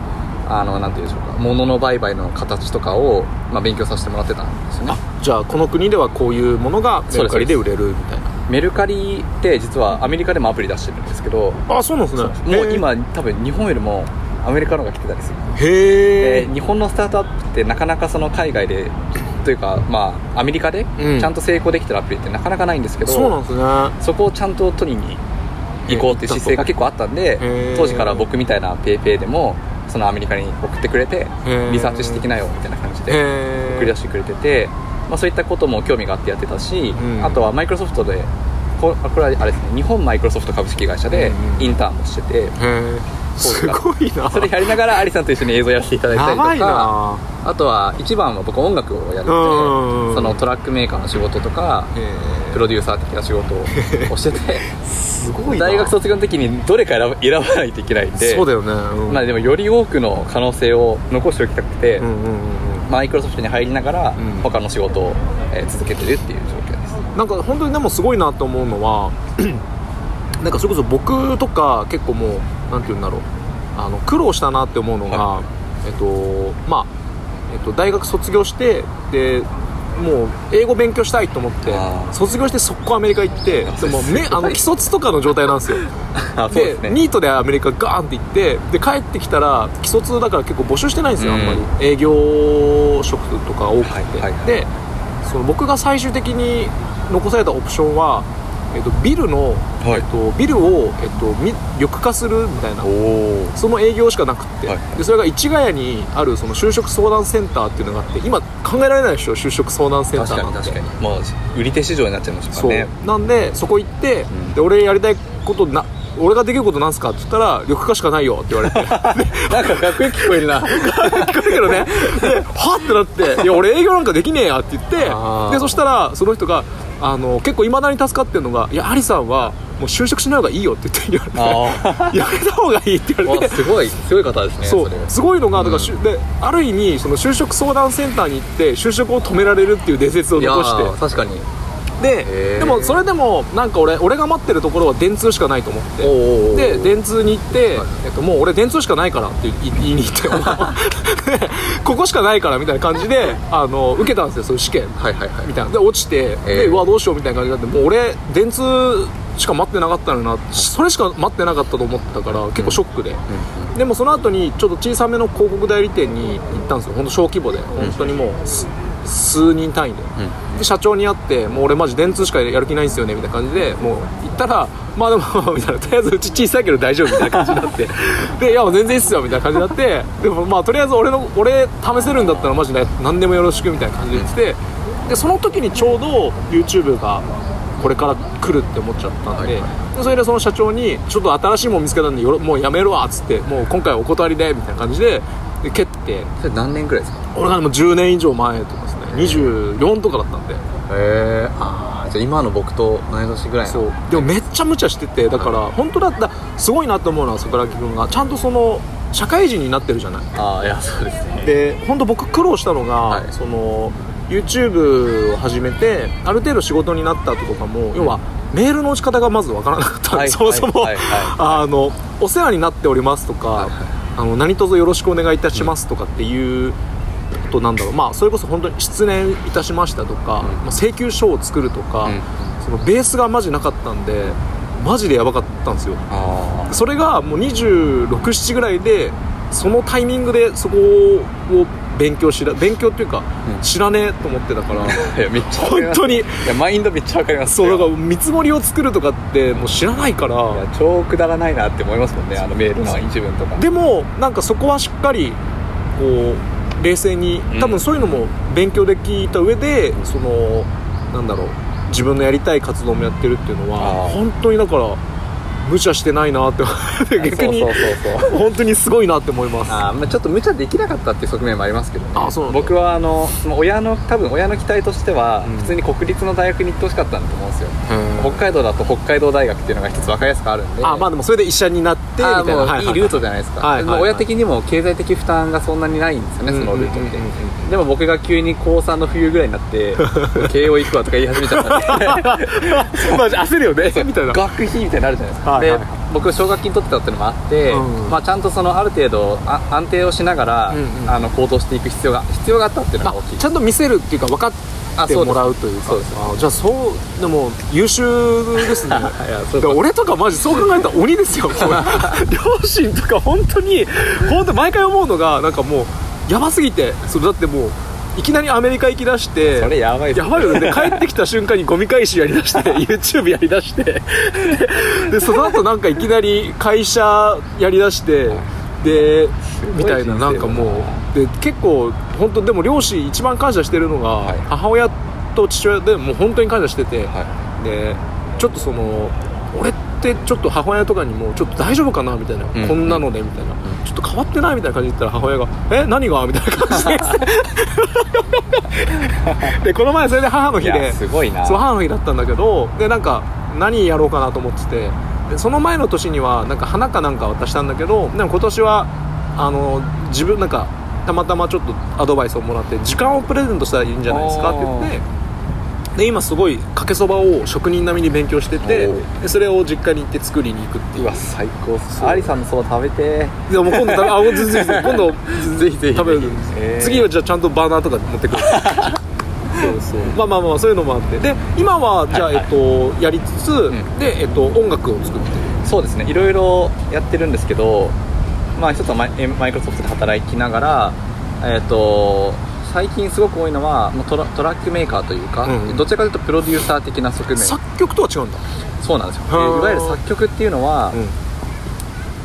あのなんていうんでしょうか。物の売買の形とかを、まあ、勉強させてもらってたんですよね。あじゃあこの国ではこういうものがメルカリで売れるみたいな。メルカリって実はアメリカでもアプリ出してるんですけどあそうなんですね。もう今多分日本よりもアメリカの方が来てたりするへえで日本のスタートアップってなかなかその海外でというかまあアメリカでうん。ちゃんと成功できてるアプリってなかなかないんですけど、そうなんですね。そこをちゃんと取りに行こうっていう姿勢が結構あったんで当時から僕みたいなペイペイでもそのアメリカに送ってくれてー。リサーチしてきなよみたいな感じで送り出してくれてて、まあ、そういったことも興味があってやってたし、うん。あとはマイクロソフトでここれはあれですね日本マイクロソフト株式会社でインターンもしてて、すごいな。それやりながらアリさんと一緒に映像やらせていただいたりとかな。あとは一番は僕音楽をやっててうんそのトラックメーカーの仕事とかへプロデューサー的な仕事を *laughs* しててえすごいな。大学卒業の時にどれか選ば選ばないといけないんでそうだよね。うん。まあでもより多くの可能性を残しておきたくて、うんうんうんうん。マイクロソフトに入りながらうん。他の仕事を、えー続けてるっていう状況です。なんか本当にでもすごいなと思うのは *clears throat* なんかそれこそ僕とか結構もうなんて言うんだろう。あの苦労したなって思うのが、はえっとまあ、えっと、大学卒業してでもう英語勉強したいと思って卒業して速攻アメリカ行ってでもめあの既卒とかの状態なんですよ。*laughs* ですね。ニートでアメリカガーンって行ってで帰ってきたら既卒だから結構募集してないんですよ、うん。あんまり。営業職とか多くて、はいはいはい。でその僕が最終的に残されたオプションは、えっと、ビルの、はい。えっと、ビルを、えっと、み緑化するみたいな。その営業しかなくって、はい。でそれが市ヶ谷にあるその就職相談センターっていうのがあって今考えられないでしょ？就職相談センタ確ーなんて。かに確かに。もう売り手市場になっちゃいましたかそう。らねなんでそこ行って、ん。で俺やりたいことな俺ができることなんすかって言ったら緑化しかないよって言われて。*laughs* なんかかっこよく聞こえるな。聞こえるけどね。ではってなって「いや俺営業なんかできねえや」って言ってでそしたらその人があの結構いまだに助かってるのが「いやアリさんはもう就職しない方がいいよ」って言って言われてあ「やめた方がいい」って言われあてすごいすごい方ですねそうれすごいのがだから、うん。しゅである意味その就職相談センターに行って就職を止められるっていう伝説を残して。ー確かにででもそれでもなんか俺俺が待ってるところは電通しかないと思って。で電通に行って、はい。えっと、もう俺電通しかないからって言い言いに行って *laughs* でここしかないからみたいな感じであの受けたんですよそういう試験。はいはいはい。みたいな。で落ちて、えー。でうわどうしようみたいな感じになってもう俺電通しか待ってなかったのにな。それしか待ってなかったと思ってたから結構ショックで、でもその後にちょっと小さめの広告代理店に行ったんですよ。本当小規模で。本当にもうす数人単位で、で社長に会ってもう俺マジ電通しかやる気ないんですよねみたいな感じでもう行ったらまあでも *laughs* みたいな。とりあえずうち小さいけど大丈夫みたいな感じになって。でいやもう全然いいっすよみたいな感じになって。でもまあとりあえず俺の俺試せるんだったらマジで何でもよろしくみたいな感じで言って。てでその時にちょうど YouTube がこれから来るって思っちゃったんで,、はいはでそれでその社長に「ちょっと新しいもん見つけたんでよろもうやめるわ」っつって「もう今回お断りで」みたいな感じでで蹴って。それ何年ぐらいですか？俺がでも10年以上前とかですね。24とかだったんで。へえああじゃあ今の僕と同い年ぐらいのそう。でもめっちゃ無茶しててだから本当だったすごいなと思うのは桜木君がちゃんとその社会人になってるじゃない？ああいやそうですね。で本当僕苦労したのが、はい。その YouTube を始めてある程度仕事になった後とかも、要はメールの打ち方がまずわからなかった。はい。そもそも、はい。はい。あの「お世話になっております」とか、あの何卒よろしくお願いいたします」とかっていうことなんだろう。まあそれこそ本当に失念いたしましたとか、まあ、請求書を作るとか、うん。そのベースがマジなかったんでマジでやばかったんですよ。あそれがもう267ぐらいでそのタイミングでそこを勉強しら勉強っていうか、うん。知らねえと思ってたからあ *laughs* いやめっちゃ本当に。いやマインドめっちゃわかります。そうだからい見積もりを作るとかってもう知らないから。や超くだらないなって思いますもんねあのメールの一文とかでもなんかそこはしっかりこう冷静にうん。多分そういうのも勉強できた上で、そのなんだろう自分のやりたい活動もやってるっていうのは本当にだから無茶してないなって逆にそうそうそうそう。本当にすごいなって思います。あーまあちょっと無茶できなかったっていう側面もありますけどね。あそう僕はあのその親の多分親の期待としては、うん。普通に国立の大学に行ってほしかったんだと思うんですよ。北海道だと北海道大学っていうのが一つ分かりやすくあるんで。あまあでもそれで医者になってみたいな。いいいルートじゃないですか、はいはい親的にも経済的負担がそんなにないんですよね、そのルートって、うんうん。うんでも僕が急に高3の冬ぐらいになって *laughs* 慶応行くわとか言い始めちゃったんで。*laughs* まあ焦るよねみたいな。学費みたいになるじゃないですか、はいはいで僕奨学金取ってたっていうのもあって、うん。まあ、ちゃんとそのある程度あ安定をしながら、うんうん。あの行動していく必要が必要があったっていうのあが大きい。ちゃんと見せるっていうか分かってもらうというか。そうです。あじゃあそうでも優秀ですね。*laughs* 俺とかマジそう考えたら鬼ですよ。*laughs* 両親とか本当に本当毎回思うのがなんかもうやばすぎてそれだってもういきなりアメリカ行きだしてそれやばいやばいよね。で帰ってきた瞬間にゴミ回収やりだして *laughs* YouTube やりだして。ででその後なんかいきなり会社やりだしてでみたいななんかもう。で結構本当でも両親一番感謝してるのが、はい。母親と父親でもう本当に感謝してて、はでちょっとその俺ってちょっと母親とかにもちょっと大丈夫かなみたいな、うん。こんなのでみたいな、ちょっと変わってないみたいな感じで言ったら母親が「え何が?」みたいな感じで。*laughs* でこの前それで母の日ですごいな。そう母の日だったんだけどでなんか何やろうかなと思ってて。でその前の年にはなんか花かなんか渡したんだけどでも今年はあの自分なんかたまたまちょっとアドバイスをもらって時間をプレゼントしたらいいんじゃないですかって言ってで今すごいかけそばを職人並みに勉強しててでそれを実家に行って作りに行くっていう。うわ最高っす。そうアリさんのそば食べて。でも今度食べあぜひぜひ今度 *laughs* ぜひぜひ。食べる。えー。次はじゃあちゃんとバーナーとか持ってくる。そうそう。まあまあまあそういうのもあって。で今はじゃあ、えっとやりつつ、ん。で、えっと、音楽を作ってる。そうですね。いろいろやってるんですけどまあ一つはマイマイクロソフトで働きながらえっ、と最近すごく多いのはもうトラトラックメーカーというか、うんうん。どちらかというとプロデューサー的な側面。作曲とは違うんだ。そうなんですよ。でいはあわゆる作曲っていうのは、うん。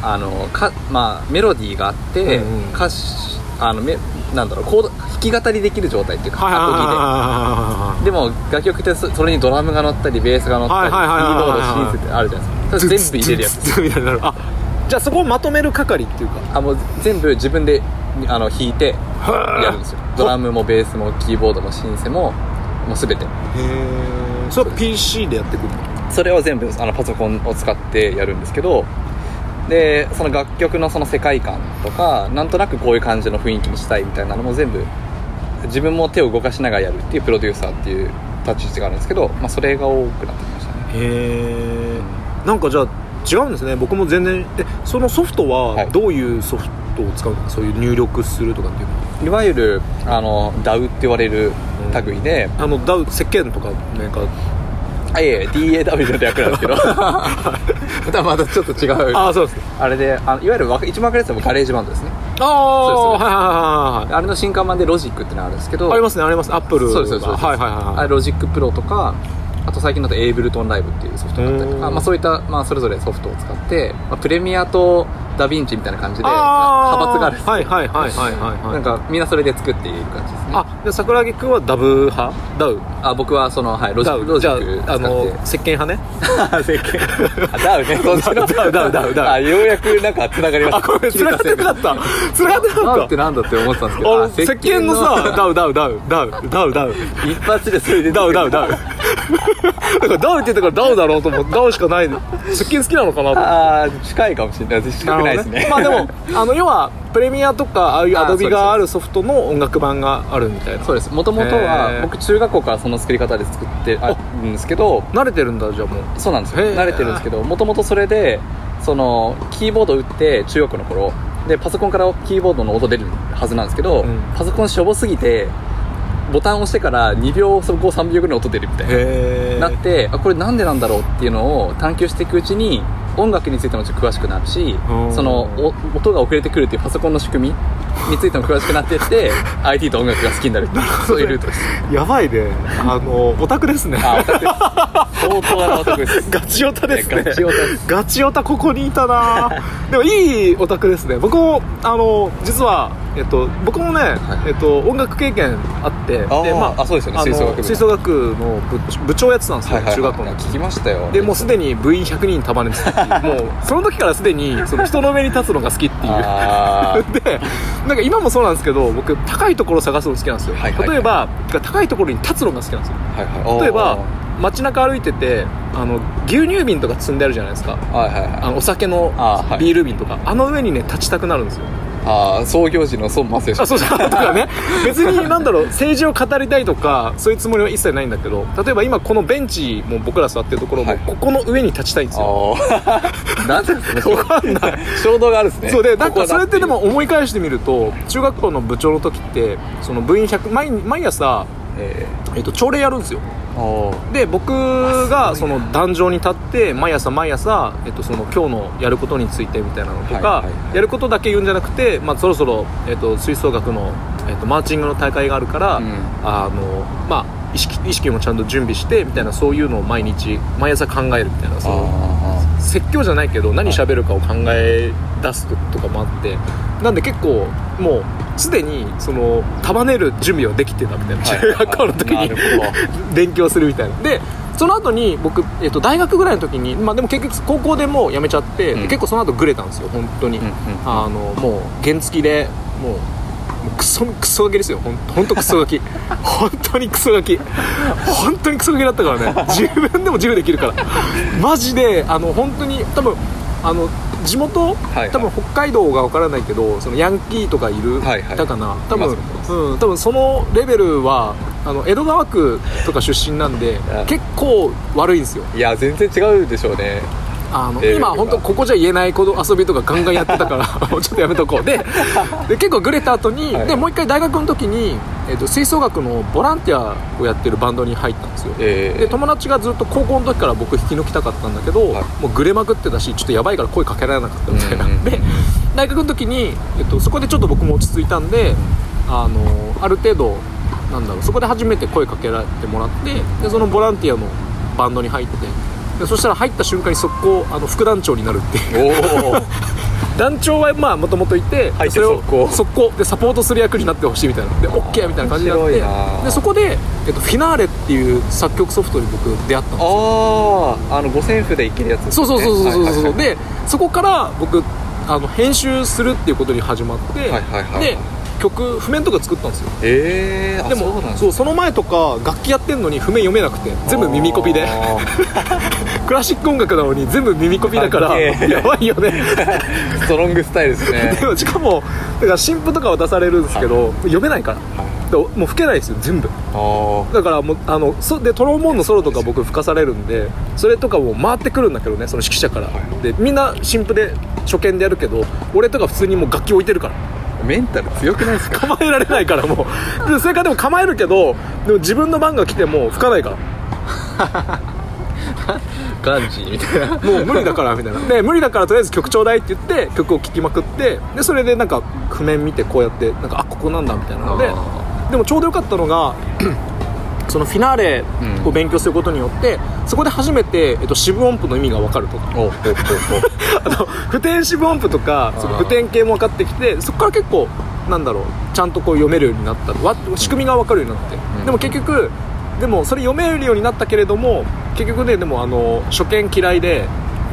あのかまあメロディーがあって、うんうん。歌詞あのめなんだろうコード弾き語りできる状態っていうかアコギで。はでも楽曲ってそそれにドラムが乗ったりベースが乗ったりキーボードシンセってあるじゃないですか。全部入れるやつ。じゃあそこをまとめる係っていうか。あもう全部自分であの弾いてやるんですよ。ドラムもベースもキーボードもシンセももう全て。へえそれは PC でやってくるの？それを全部あのパソコンを使ってやるんですけどでその楽曲のその世界観とかなんとなくこういう感じの雰囲気にしたいみたいなのも全部自分も手を動かしながらやるっていうプロデューサーっていう立ち位置があるんですけど、まあ、それが多くなってきましたね。へえんかじゃあ違うんですね。僕も全然えそのソフトははい。どういうソフト？を使うそういう入力するとかっていうのはいわゆるあの DAW って言われる類で、あのダウ石鹸とかなんか。あいえいえ DAW の略なんですけど。またまたちょっと違う。ああそうです。あれであのいわゆるわか一番分かりやすいのはガレージバンドですね。ああはいはいはいはいあれの進化版でロジックってのがあるんですけど。ありますねありますアップルそうですそうです。はいはいはいあロジックプロとかあと最近だとエイブルトンライブっていうソフトがあったりとか、うん。まあ、そういった、まあ、それぞれソフトを使って、まあ、プレミアとダヴィンチみたいな感じで派閥があるんですよはいはいはいはいはいはい。なんかみんなそれで作っている感じですね。あで桜木くんはダブ派？ダウ？あ僕はその、はい、ロジックロジックああの石鹸派ね？*laughs* 石鹸。*laughs* あダウね。そっちのダウダウダウダウ。あようやくなんか繋がりました。あこれ繋がってなかった。繋がってなダウかってたっなんだって思ってたんですけど。石鹸のさダウダウダウダウダウダウ。一発でそれでダウダウダウ。だからダウって言ったからダウだろうと思ってダウしかない。石鹸好きなのかなああ近いかもしれない近くないですね。まあでもあの要はプレミアとかああいうあアドビがあるソフトの音楽版があるみたいな。そうです。もともとへはー。僕中学校からその作り方で作ってあるんですけど慣れてるんだじゃあもう。そうなんですよ。慣れてるんですけどもともとそれでそのキーボード打って中学の頃でパソコンからキーボードの音出るはずなんですけど、うん。パソコンしょぼすぎてボタンを押してから2秒そこ3秒ぐらい音出るみたいな。なってあこれなんでなんだろうっていうのを探求していくうちに音楽についてもちょっと詳しくなるしうん。そのお音が遅れてくるっていうパソコンの仕組みについても詳しくなっていって *laughs* IT と音楽が好きになるっていうそういうルートです。やばいね。あのオタクですね。あオタクです。相当なオタクです。*laughs* ガチオタですね。ガチオタガチオタここにいたな。でもいいオタクですね。僕もあの実はえっと、僕もね、い。えっと、音楽経験あってで、まあそうですよね。吹奏楽部吹奏楽の部部長やってたんですよ、はいはい。中学校の時。聞きましたよ。でもうすでに部員100人束ねてたもうその時からすでにその人の上に立つのが好きっていう。あ *laughs* でなんか今もそうなんですけど僕高いところを探すの好きなんですよ、はいはいはい。例えば高いところに立つのが好きなんですよ。ーはいはい。例えば街中歩いててあの牛乳瓶とか積んであるじゃないですか。はいはいはい。あのお酒のビール瓶とか。あの上にね立ちたくなるんですよああ創業時の孫正義あそうそう *laughs* とかね。別になんだろう政治を語りたいとかそういうつもりは一切ないんだけど例えば今このベンチも僕ら座ってるところも、はい。ここの上に立ちたいんですよ。ああ *laughs* なんでですかねわかんない。衝動があるんですね。そうでなんかそれってでも思い返してみると中学校の部長の時ってその部員100毎毎朝、ええっと朝礼やるんですよ。で僕がその壇上に立って毎朝毎朝、えっと、その今日のやることについてみたいなのとか、やることだけ言うんじゃなくて、まあ、そろそろ、えっと、吹奏楽の、えっと、マーチングの大会があるから、うん。あのまあ意識意識もちゃんと準備してみたいなそういうのを毎日毎朝考えるみたいなそ説教じゃないけど何喋るかを考え出すとかもあってなんで結構もうすでにその束ねる準備はできてたみたいなはい。中学校の時に勉強するみたいな。でその後に僕、えっと大学ぐらいの時に、まあ、でも結局高校でもう辞めちゃって、うん。結構その後グレたんですよ本当に、うんうん。あのもう原付でもうもうクソクソガキですよ。ほんほんとクソガキ。*laughs* 本当にクソガキ。本当にクソガキだったからね。自分でも自由できるから。マジであの本当に多分あの地元、はい多分北海道が分からないけどそのヤンキーとかいる、はいはい。いたかな。多分うん多分そのレベルはあの江戸川区とか出身なんでや結構悪いんですよ。いや全然違うでしょうねあの今本当ここじゃ言えないこと遊びとかガンガンやってたから *laughs* ちょっとやめとこう。でで結構グレた後に、はい。でもう一回大学の時に、えっと吹奏楽のボランティアをやってるバンドに入ったんですよ。えー。で友達がずっと高校の時から僕引き抜きたかったんだけど、はい。もうグレまくってたしちょっとやばいから声かけられなかったみたいな、うんうんうんで大学の時に、えっと、そこでちょっと僕も落ち着いたんで、あのある程度なんだろうそこで初めて声かけられてもらってでそのボランティアのバンドに入ってでそしたら入った瞬間に速攻あの副団長になるっていう。*laughs* 団長はまあもともといて入ってそれを速攻。でサポートする役になってほしいみたいな。で OK みたいな感じになって。でそこで、えっと、フィナーレっていう作曲ソフトに僕出会ったんですよ。あああの五線譜でいけるやつでそうそうそうそうそうそう、はいはいはいでそこから僕あの編集するっていうことに始まって、はいはいはい。で曲譜面とか作ったんですよ。ええー、あでもそうその前とか楽器やってんのに譜面読めなくて全部耳コピで。あ *laughs* クラシック音楽なのに全部耳コピだからやばいよね。ー *laughs* ストロングスタイルですね。でもしかもだから新譜とかは出されるんですけど、読めないから。でもう吹けないですよ全部。あだからもうあのそでトロンボーンのソロとか僕吹かされるんでそれとかも回ってくるんだけどねその指揮者から、でみんな新譜で初見でやるけど俺とか普通にもう楽器置いてるから。あメンタル強くないですか？構えられないからもう。でそれからでも構えるけどでも自分の番が来ても吹かないから。ガンジーみたいな。もう無理だからみたいな。で無理だからとりあえず曲ちょうだいって言って曲を聴きまくってでそれでなんか譜面見てこうやってなんかあここなんだみたいなので。でもちょうどよかったのがそのフィナーレを勉強することによって、そこで初めて、えっと、四分音符の意味が分かるとか。*laughs* 普天四分音符とかその普天形も分かってきてそこから結構なんだろうちゃんとこう読めるようになった。わ仕組みが分かるようになって、うん。でも結局でもそれ読めるようになったけれども結局ねでもあの初見嫌いで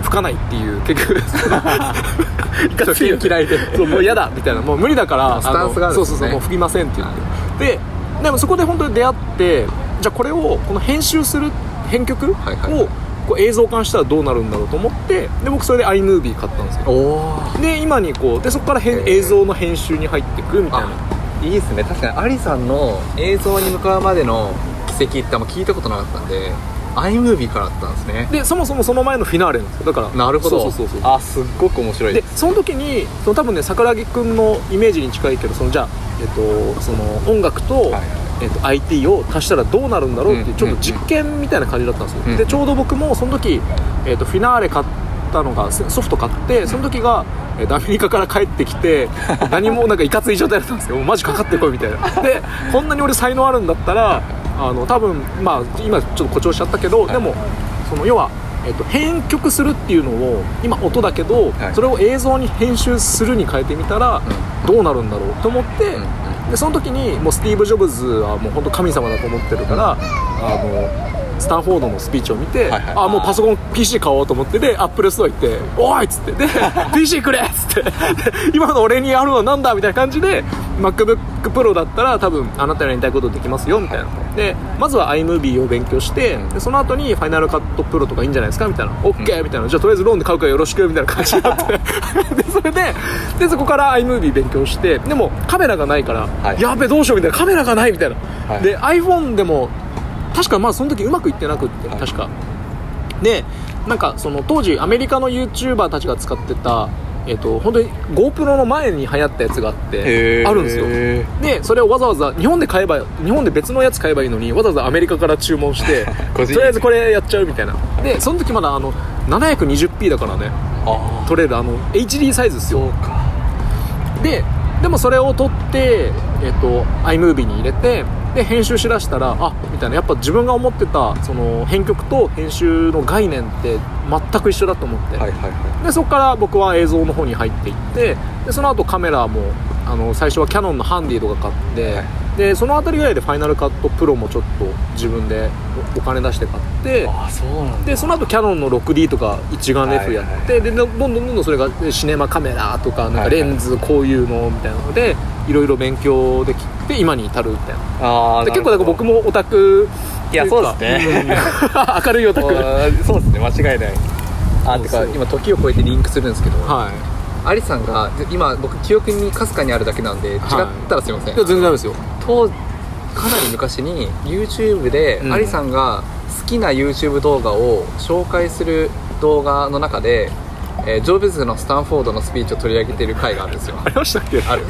吹かないっていう。結局いかつい嫌いで。そうもう嫌だ。みたいな。もう無理だからスタンスがあるね。のそうそうそうもう吹きませんって言ってででもそこで本当に出会ってじゃあこれをこの編集する編曲をはいはい。こう映像化したらどうなるんだろうと思ってで僕それで iMovie 買ったんですよ。で今にこうでそこからへん映像の編集に入ってくみたいな。あいいですね。確かにアリさんの映像に向かうまでの軌跡ってあんま聞いたことなかったんで iMovie からだったんですね。でそもそもその前のフィナーレなんですよ。だからなるほど。そうそうそうそう。あすっごく面白いでその時にその多分ね桜木くんのイメージに近いけどそのじゃあ、えっと、その音楽と,、はいはいえっと IT を足したらどうなるんだろうっていううんちょっと実験みたいな感じだったんですよ、うんでちょうど僕もその時、えっと、フィナーレ買ったのがソフト買ってその時が、えっとアメリカから帰ってきて *laughs* 何もなんかいかつい状態だったんですよ。もうマジかかってこいみたいな。*laughs* でこんなに俺才能あるんだったらあの多分まあ今ちょっと誇張しちゃったけど、でもその要は、えっと編曲するっていうのを今音だけど、はい。それを映像に編集するに変えてみたら、どうなるんだろうと思って、うんうんでその時にもうスティーブ・ジョブズはもう本当神様だと思ってるから、あのスタンフォードのスピーチを見て、はいはい。あもうパソコン PC 買おうと思ってでアップルストア行って「おい!」っつってで「*laughs* PC くれ!」っつってで今の俺にあるのはなんだみたいな感じで MacBookPro だったら多分あなたのやりたいことできますよみたいな。でまずは iMovie を勉強してでその後に Final Cut Pro とかいいんじゃないですかみたいな。OK みたいな。じゃあとりあえずローンで買うからよろしくみたいな感じになって。*laughs* でそれででそこから iMovie 勉強してでもカメラがないから、はい。やべどうしようみたいな。カメラがないみたいな、はい。で iPhone でも確かまあその時うまくいってなくって、はい。確か。でなんかその当時アメリカの YouTuber たちが使ってたえっと本当に GoPro の前に流行ったやつがあってあるんですよ。でそれをわざわざ日本で買えば日本で別のやつ買えばいいのにわざわざアメリカから注文して *laughs* とりあえずこれやっちゃうみたいな。でその時まだあの 720p だからね。あ撮れるあの HD サイズですよ。ででもそれを撮って、えっと iMovie に入れてで編集しだしたらあみたいなやっぱ自分が思ってたその編曲と編集の概念って全く一緒だと思って、はいはいはでそこから僕は映像の方に入っていってでその後カメラもあの最初はキャノンのハンディとか買って、はい。でその辺りぐらいでファイナルカットプロもちょっと自分でおお金出して買っていああそうなんだ。でその後キャノンの 6D とか一眼レフやって、はいでどんどんどんどんそれがでシネマカメラとかなんはいかレンズこういうのみたいなのでいろいろ勉強できて今に至るみたいな。ああで結構だから僕もオタクいやそうですね。うん。*laughs* 明るいオタク。は *laughs* そうですね間違いない。あてか今時を超えてリンクするんですけど、いアリさんが今僕記憶にかすかにあるだけなんで違ったらすいません、いや全然ダメですよ。当かなり昔に YouTube でうんアリさんが好きな YouTube 動画を紹介する動画の中で、えージョブズのスタンフォードのスピーチを取り上げてる回があるんですよ。*laughs* ありましたっけ？ある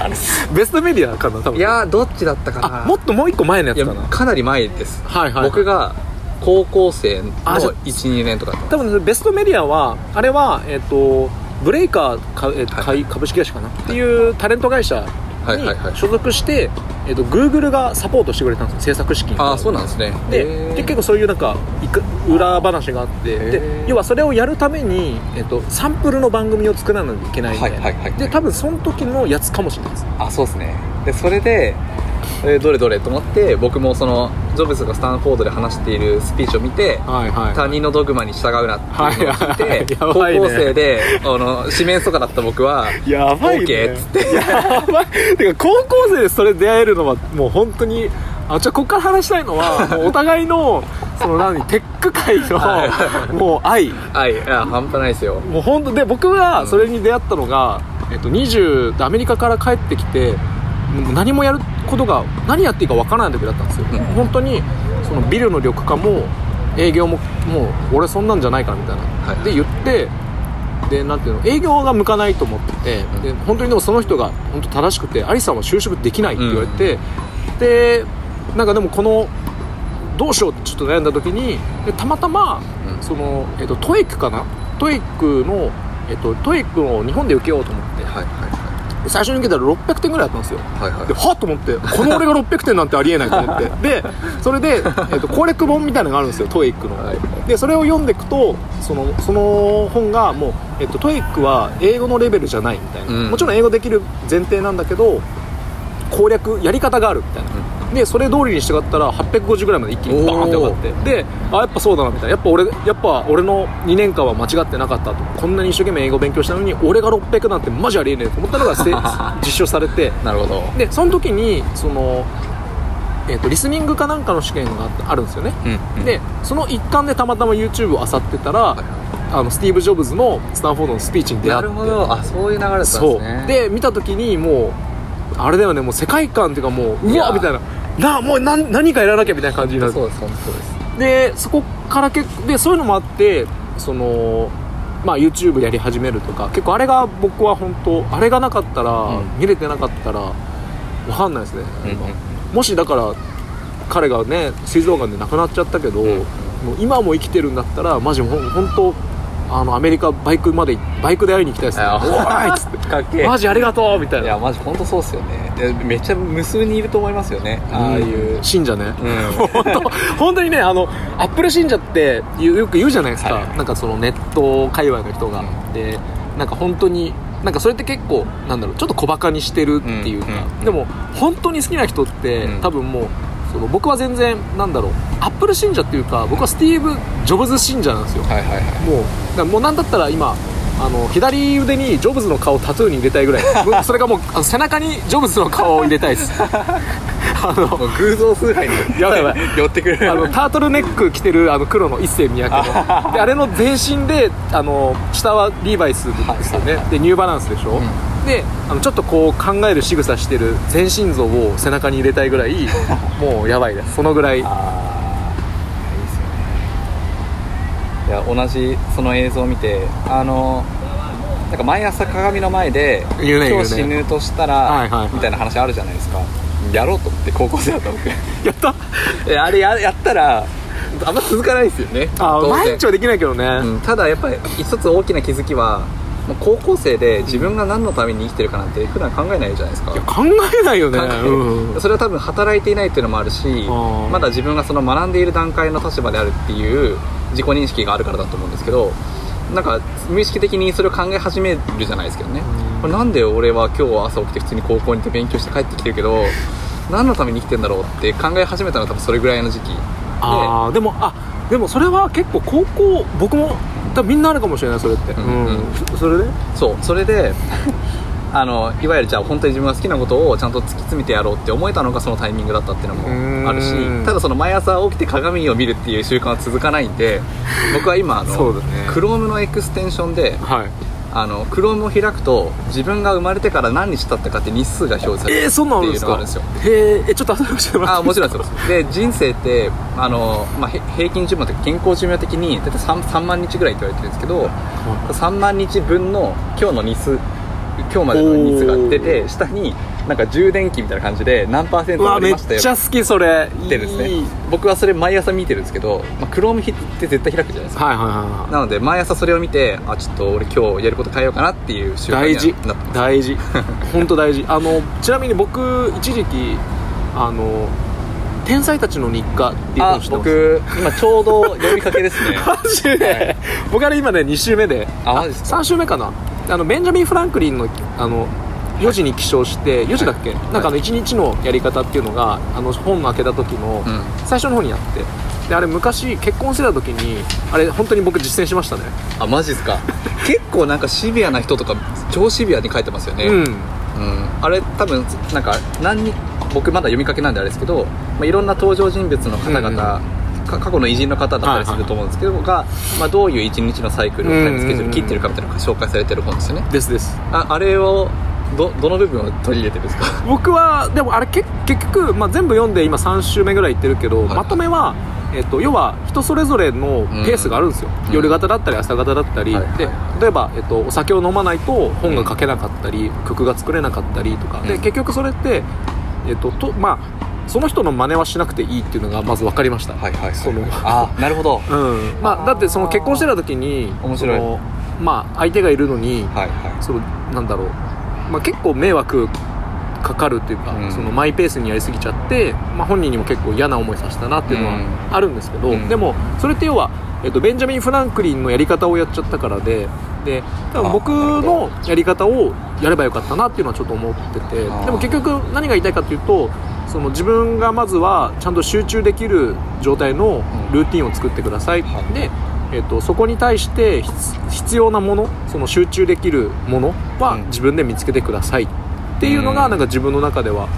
あるベストメディアかな多分いやーどっちだったかな？あもっともう一個前のやつかな？かなり前です、はいはい僕が高校生のあじゃあ12年とか多分ベストメディアはあれはえっ、とブレイカーか、えーとはい。株式会社かな？っていうタレント会社にはいはいはい。所属して、えー、と Google がサポートしてくれたんですよ制作資金を。ああそうなんですね。で結構そういうなんかいく裏話があってへでー要はそれをやるために、えっとサンプルの番組を作らなきゃいけないみたいな、はいはいはい。で多分その時のやつかもしれないです。あそうですね。でそれでえーどれどれと思って僕もそのジョブズがスタンフォードで話しているスピーチを見てはいは他人のドグマに従うなっていうのを聞いて、はいはい。*laughs* ね。校生であの四面楚歌だった僕はやばいね。OK っつって。やばい。てか高校生でそれ出会えるのはもう本当にあじゃあここから話したいのは *laughs* お互いのその何テック界のもう愛。はいいや半端ないですよ。もう本当で僕がそれに出会ったのが、えっと、20でアメリカから帰ってきて何もやることが何やっていいかわからない時だったんですよ、うん。本当にそのビルの緑化も営業ももう俺そんなんじゃないからみたいな、はい。で言ってでなんていうの営業が向かないと思ってて、うん。で本当にでもその人が本当正しくてアリさんは就職できないって言われて、でなんかでもこのどうしようってちょっと悩んだ時にでたまたま、うん。その、えっと TOEIC かな？ TOEIC の、えっと TOEIC を日本で受けようと思って。はいはい。で最初に受けたら600点ぐらいだったんですよ。はいはい。ではっと思ってこの俺が600点なんてありえないと思って。*laughs* でそれで、えっと攻略本みたいなのがあるんですよ TOEIC の、はい。でそれを読んでいくとそのその本がもう、えっと TOEIC は英語のレベルじゃないみたいな、うん。もちろん英語できる前提なんだけど攻略やり方があるみたいな、でそれ通りに従ったら850ぐらいまで一気にバーンって上がってであやっぱそうだなみたいな。やっぱ俺やっぱ俺の2年間は間違ってなかったと。こんなに一生懸命英語勉強したのに俺が600なんてマジありえねえと思ったのがせ *laughs* 実証されて。なるほど。でその時にその、えー、とリスニングかなんかの試験があるんですよね、うんでその一環でたまたま YouTube を漁ってたら、はいあのスティーブ・ジョブズのスタンフォードのスピーチに出会って。なるほど。あそういう流れだったんですね。で見た時にもうあれだよね。もう世界観っていうかもううわみたいななもう何何かやらなきゃみたいな感じになる。そうです本当です。でそこから結構でそういうのもあってそのまあ YouTube やり始めるとか結構あれが僕は本当あれがなかったら、うん。見れてなかったらわかんないですね、うんうん。もしだから彼がね膵臓がんで亡くなっちゃったけど、ん。もう今も生きてるんだったらマジ本当あのアメリカバイクまでバイクで会いに行きたいですね。あおーいっつって。かっけえ。マジありがとうみたいな。いやマジ本当そうっすよね。でめっちゃ無数にいると思いますよね。ああいう。信者ね、うん。*laughs* 本当本当にねあのアップル信者ってよよく言うじゃないですか、はい。なんかそのネット界隈の人が、うん。でなんか本当になんかそれって結構なんだろうちょっと小バカにしてるっていうか、うん。うん。でも本当に好きな人って、うん。多分もうその僕は全然なんだろうアップル信者っていうか僕はスティーブ・ジョブズ信者なんですよ、はいはいはい。もうもうなんだったら今あの左腕にジョブズの顔をタトゥーに入れたいぐらい。*laughs* それがもうあの背中にジョブズの顔を入れたいです。*laughs* あの偶像崇拝にやばいやばい。寄ってくるあのタートルネック着てるあの黒の一世三宅の。*laughs* であれの全身であの下はリーバイスですよね。でニューバランスでしょ、であのちょっとこう考える仕草してる全身像を背中に入れたいぐらい *laughs* もうやばいです。そのぐらい。ああいいですよね。いや同じその映像を見てあのなんか毎朝鏡の前で言うね今日死ぬとしたら、はいはいはい。みたいな話あるじゃないですか。やろうと思って高校生だった僕 *laughs* やった。*laughs* えあれややったらあんま続かないですよね。あ当然。毎日はできないけどね、うんただやっぱり一つ大きな気づきはもう高校生で自分が何のために生きてるかなんて普段考えないじゃないですか。いや考えないよね。うん。それは多分働いていないっていうのもあるしー。まだ自分がその学んでいる段階の立場であるっていう自己認識があるからだと思うんですけどなんか無意識的にそれを考え始めるじゃないですけどね。うん。なんで俺は今日朝起きて普通に高校に行って勉強して帰ってきてるけど何のために生きてんだろうって考え始めたのは多分それぐらいの時期で。ああでもあでもそれは結構高校僕も多分みんなあるかもしれないそれって、うんうん。それで？そう。それで *laughs* あのいわゆるじゃあ本当に自分が好きなことをちゃんと突き詰めてやろうって思えたのがそのタイミングだったっていうのもあるしうんただその毎朝起きて鏡を見るっていう習慣は続かないんで僕は今あのそうだね。Chrome のエクステンションではいあの Chrome を開くと自分が生まれてから何日経ったかって日数が表示される。えー、そんなっていうのがあるんですよ。へーえちょっと後で教えてもらってあもちろんですで *laughs* 人生ってあの、まあ、へ平均寿命って健康寿命的に大体 3, 3万日ぐらいって言われてるんですけど3万日分の今日の日数今日までの日数が出て下になんか充電器みたいな感じで何パーセントありましたよちゃ好きそれ。ってですね。いい。僕はそれ毎朝見てるんですけど、まあ、Chrome って絶対開くじゃないですか。はいはいはいはなので毎朝それを見てあちょっと俺今日やること変えようかなっていう習慣大事。大事。*laughs* 本当大事。あのちなみに僕一時期あの天才たちの日課っていうのあを知って僕今ちょうど呼びかけですね。*laughs* マジで、僕あれ今ね2週目で。あマジですか？3週目かなあのベンジャミン・フランクリンのあの4時に起床して4時だっけ、なんかあの1日のやり方っていうのがあの本の開けた時のうん。最初の方にあって。であれ昔結婚してた時にあれ本当に僕実践しましたね。あマジですか？*laughs* 結構なんかシビアな人とか超シビアに書いてますよね。うん。うん、あれ多分なんか何人僕まだ読みかけなんであれですけど、まあ、いろんな登場人物の方々、うんうんか過去の偉人の方だったりすると思うんですけど、が、まあ、どういう一日のサイクルをタイムスケジュール切ってるかみたいなのが紹介されてる本ですよね。ですです。ああれをどどの部分を取り入れてるんですか？僕はでもあれけ結局、まあ、全部読んで今3週目ぐらいいってるけど、はい。まとめは、えっと、要は人それぞれのペースがあるんですよ、うん。夜型だったり朝型だったり、はい。で例えば、えっと、お酒を飲まないと本が書けなかったり、曲が作れなかったりとか、でうん。結局それって、えっととまあ、その人の真似はしなくていいっていうのがまず分かりました、はいはいそのあなるほど。*laughs* うん。まあ、だってその結婚してた時に面白い。そのまあ、相手がいるのに、はいはい。そのなんだろう、まあ、結構迷惑かかるっていうか、うん。そのマイペースにやりすぎちゃって、まあ、本人にも結構嫌な思いさせたなっていうのはうん。あるんですけど、うん。でもそれって要は、えっと、ベンジャミン・フランクリンのやり方をやっちゃったからでで多分僕のやり方をやればよかったなっていうのはちょっと思っててでも結局何が言いたいかっていうとその自分がまずはちゃんと集中できる状態のルーティンを作ってください、はい。でえっとそこに対して必必要なものその集中できるものはうん。自分で見つけてくださいっていうのうん。がなんか自分の中では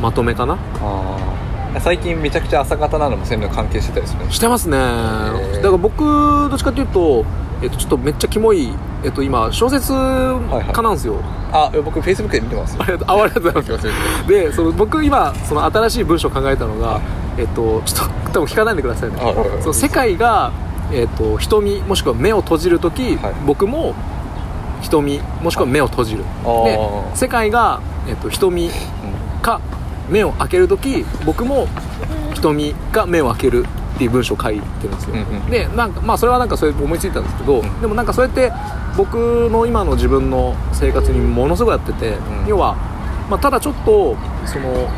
まとめかな。あー最近めちゃくちゃ朝方なのもそういうの関係してたりするしてますね。だから僕どっちかというと、えっと、ちょっとめっちゃキモい、えっと、今小説はい家なんですよ、あ僕フェイスブックで見てます。ありがとうあありがとうございます。でその僕今その新しい文章を考えたのが、えっと、ちょっと多分聞かないでくださいね、はいはいはい。その世界が、えっと、瞳もしくは目を閉じる時、はい。僕も瞳もしくは目を閉じる。で世界が、えっと、瞳か目を開ける時僕も瞳か目を開けるっていう文章を書いてるんですよ、うんうん。でなんかまあそれはなんかそれ思いついたんですけど、ん。でもなんかそれって僕の今の自分の生活にものすごいやってて、うん。要は、まあ、ただちょっとその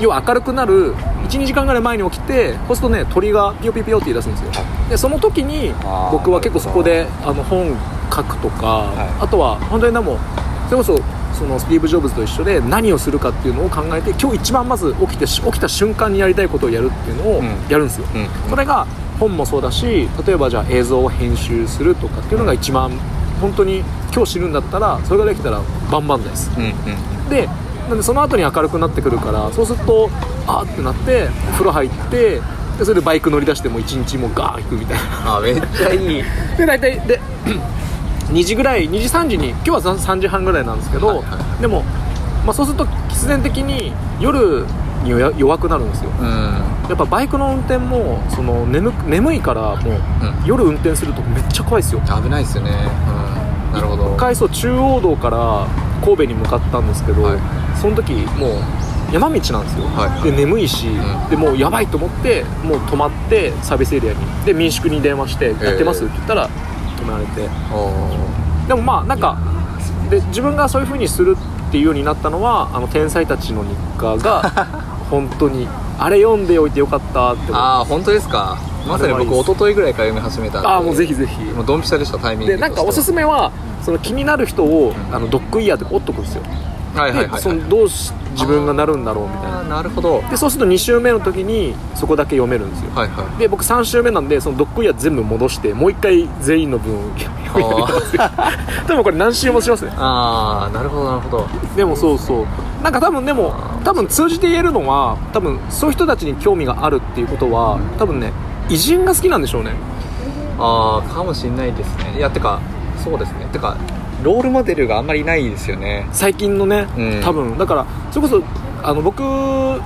要は明るくなる12時間ぐらい前に起きてそうするとね鳥がピヨピヨピヨって言い出すんですよ、でその時に僕は結構そこであの本書くとか、はい。あとは本当にでもそれこそそのスティーブ・ジョブズと一緒で何をするかっていうのを考えて今日一番まず起きてし起きた瞬間にやりたいことをやるっていうのをうん。やるんですよ、うん。それが本もそうだし例えばじゃあ映像を編集するとかっていうのが一番本当に今日死ぬんだったらそれができたらバンバンです。うんうん。でなんでその後に明るくなってくるからそうするとあーってなって風呂入ってでそれでバイク乗り出してもう一日もうガーッ行くみたいな。あめっちゃいい。*laughs* で大体で2時ぐらい2時3時に今日は3時半ぐらいなんですけど、はいはでも、まあ、そうすると必然的に夜に弱弱くなるんですよ。うん。やっぱバイクの運転もその眠眠いからもう、うん。夜運転するとめっちゃ怖いですよ。危ないですよね。うん。なるほど。一回そう中央道から神戸に向かったんですけど、はい。その時もう山道なんですよ、はいはい。で眠いし、ん。ででもうやばいと思ってもう止まってサービスエリアに。で民宿に電話して「やってます?」って言ったら止められて。おでもまあなんかで自分がそういう風にするっていうようになったのはあの天才たちの日課が *laughs* 本当にあれ読んでおいてよかったって思いますああ本当ですか？まさに僕一昨日ぐらいから読み始めたああもうぜひぜひ。もうドンピシャでしたタイミングでなんかおすすめはその気になる人をあのドッグイヤーとか折っとくんですよ。めはいはいはい、はい、でそのどうし自分がなるんだろうみたいあなーなるほど。でそうすると2週目の時にそこだけ読めるんですよ。はいはい。で僕3週目なんでそのドッグイヤー全部戻してもう一回全員の分を読みますよ多分これ何週もしますね。ああなるほどなるほど。でもそうそう。なんか多分でも多分通じて言えるのは多分そういう人たちに興味があるっていうことは多分ね偉人が好きなんでしょうね。ああかもしんないですね。いやてかそうですね。てかロールモデルがあんまりいないですよね。最近のね、うん。多分。だからそれこそあの僕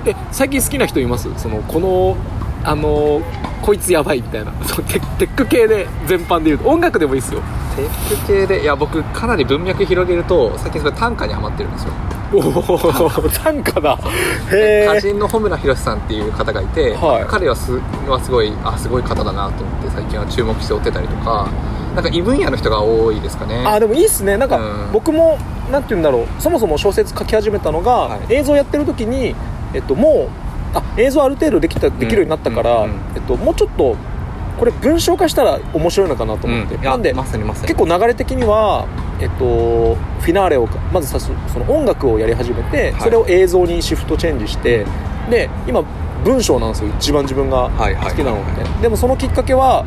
え最近好きな人います？そのこのあのこいつやばいみたいな。*laughs* そのテテック系で全般で言うと。音楽でもいいですよ。テック系でいや僕かなり文脈広げると最近それ短歌にハマってるんですよ。おお *laughs* 短歌だ。*laughs* へ歌え。人の穂村弘さんっていう方がいて、はい彼はすはすごいあすごい方だなと思って最近は注目して追ってたりとかなんか異分野の人が多いですかね。あでもいいっすね。なんか、うん。僕もなんて言うんだろう。そもそも小説書き始めたのが、はい映像やってる時に、えっと、もうあ映像ある程度できたできるようになったから、うんうんえっと、もうちょっとこれ文章化したら面白いのかなと思って、うん。なんでまさにまさに。結構流れ的には、えっと、フィナーレをまずその音楽をやり始めて、はい。それを映像にシフトチェンジしてで今文章なんですよ一番自分がはいはい好きなのって、でもそのきっかけは、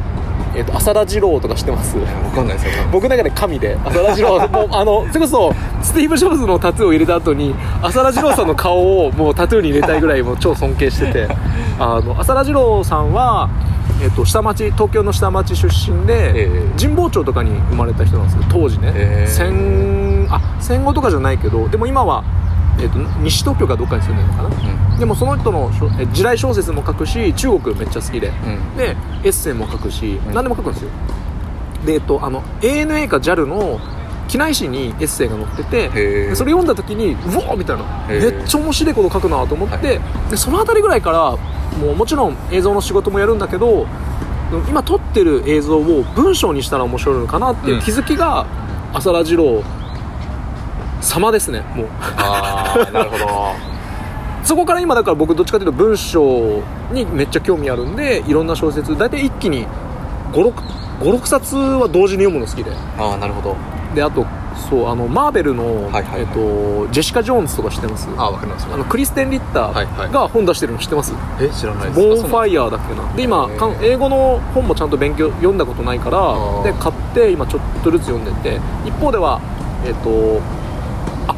えっと、浅田次郎とか知ってます？わかんないですよ。僕の中で神で。浅田次郎もう *laughs* あのそれこそスティーブ・ジョブズのタトゥーを入れた後に浅田次郎さんの顔をもうタトゥーに入れたいぐらいもう超尊敬してて。*laughs* あの浅田次郎さんは、えっと、下町東京の下町出身で、ええ。神保町とかに生まれた人なんですよ当時ね、ええ。戦あ戦後とかじゃないけどでも今は、えっと、西東京かどっかに住んでるのかな、でもその人のしょえ時代小説も書くし中国めっちゃ好きで、うん。でエッセイも書くし、うん。何でも書くんですよ。でえっとあの ANA か JAL の機内誌にエッセイが載っててそれ読んだ時にうわーみたいな。めっちゃ面白いこと書くなと思って、でその辺りぐらいからもうもちろん映像の仕事もやるんだけど今撮ってる映像を文章にしたら面白いのかなっていう気づきが、浅田次郎様ですねもう。ああなるほど。*laughs* そこから今だから僕どっちかというと文章にめっちゃ興味あるんでいろんな小説大体一気に56冊は同時に読むの好きで。ああなるほど。であとそうあのマーベルの、はいはいはい。えっと、ジェシカ・ジョーンズとか知ってます？ああわかります。あのクリステン・リッタはいはい。ーが本出してるの知ってます、え知らないです。ボーンファイイヤーだっけな。で今英語の本もちゃんと勉強読んだことないからーで買って今ちょっとずつ読んでて。一方ではえっとあ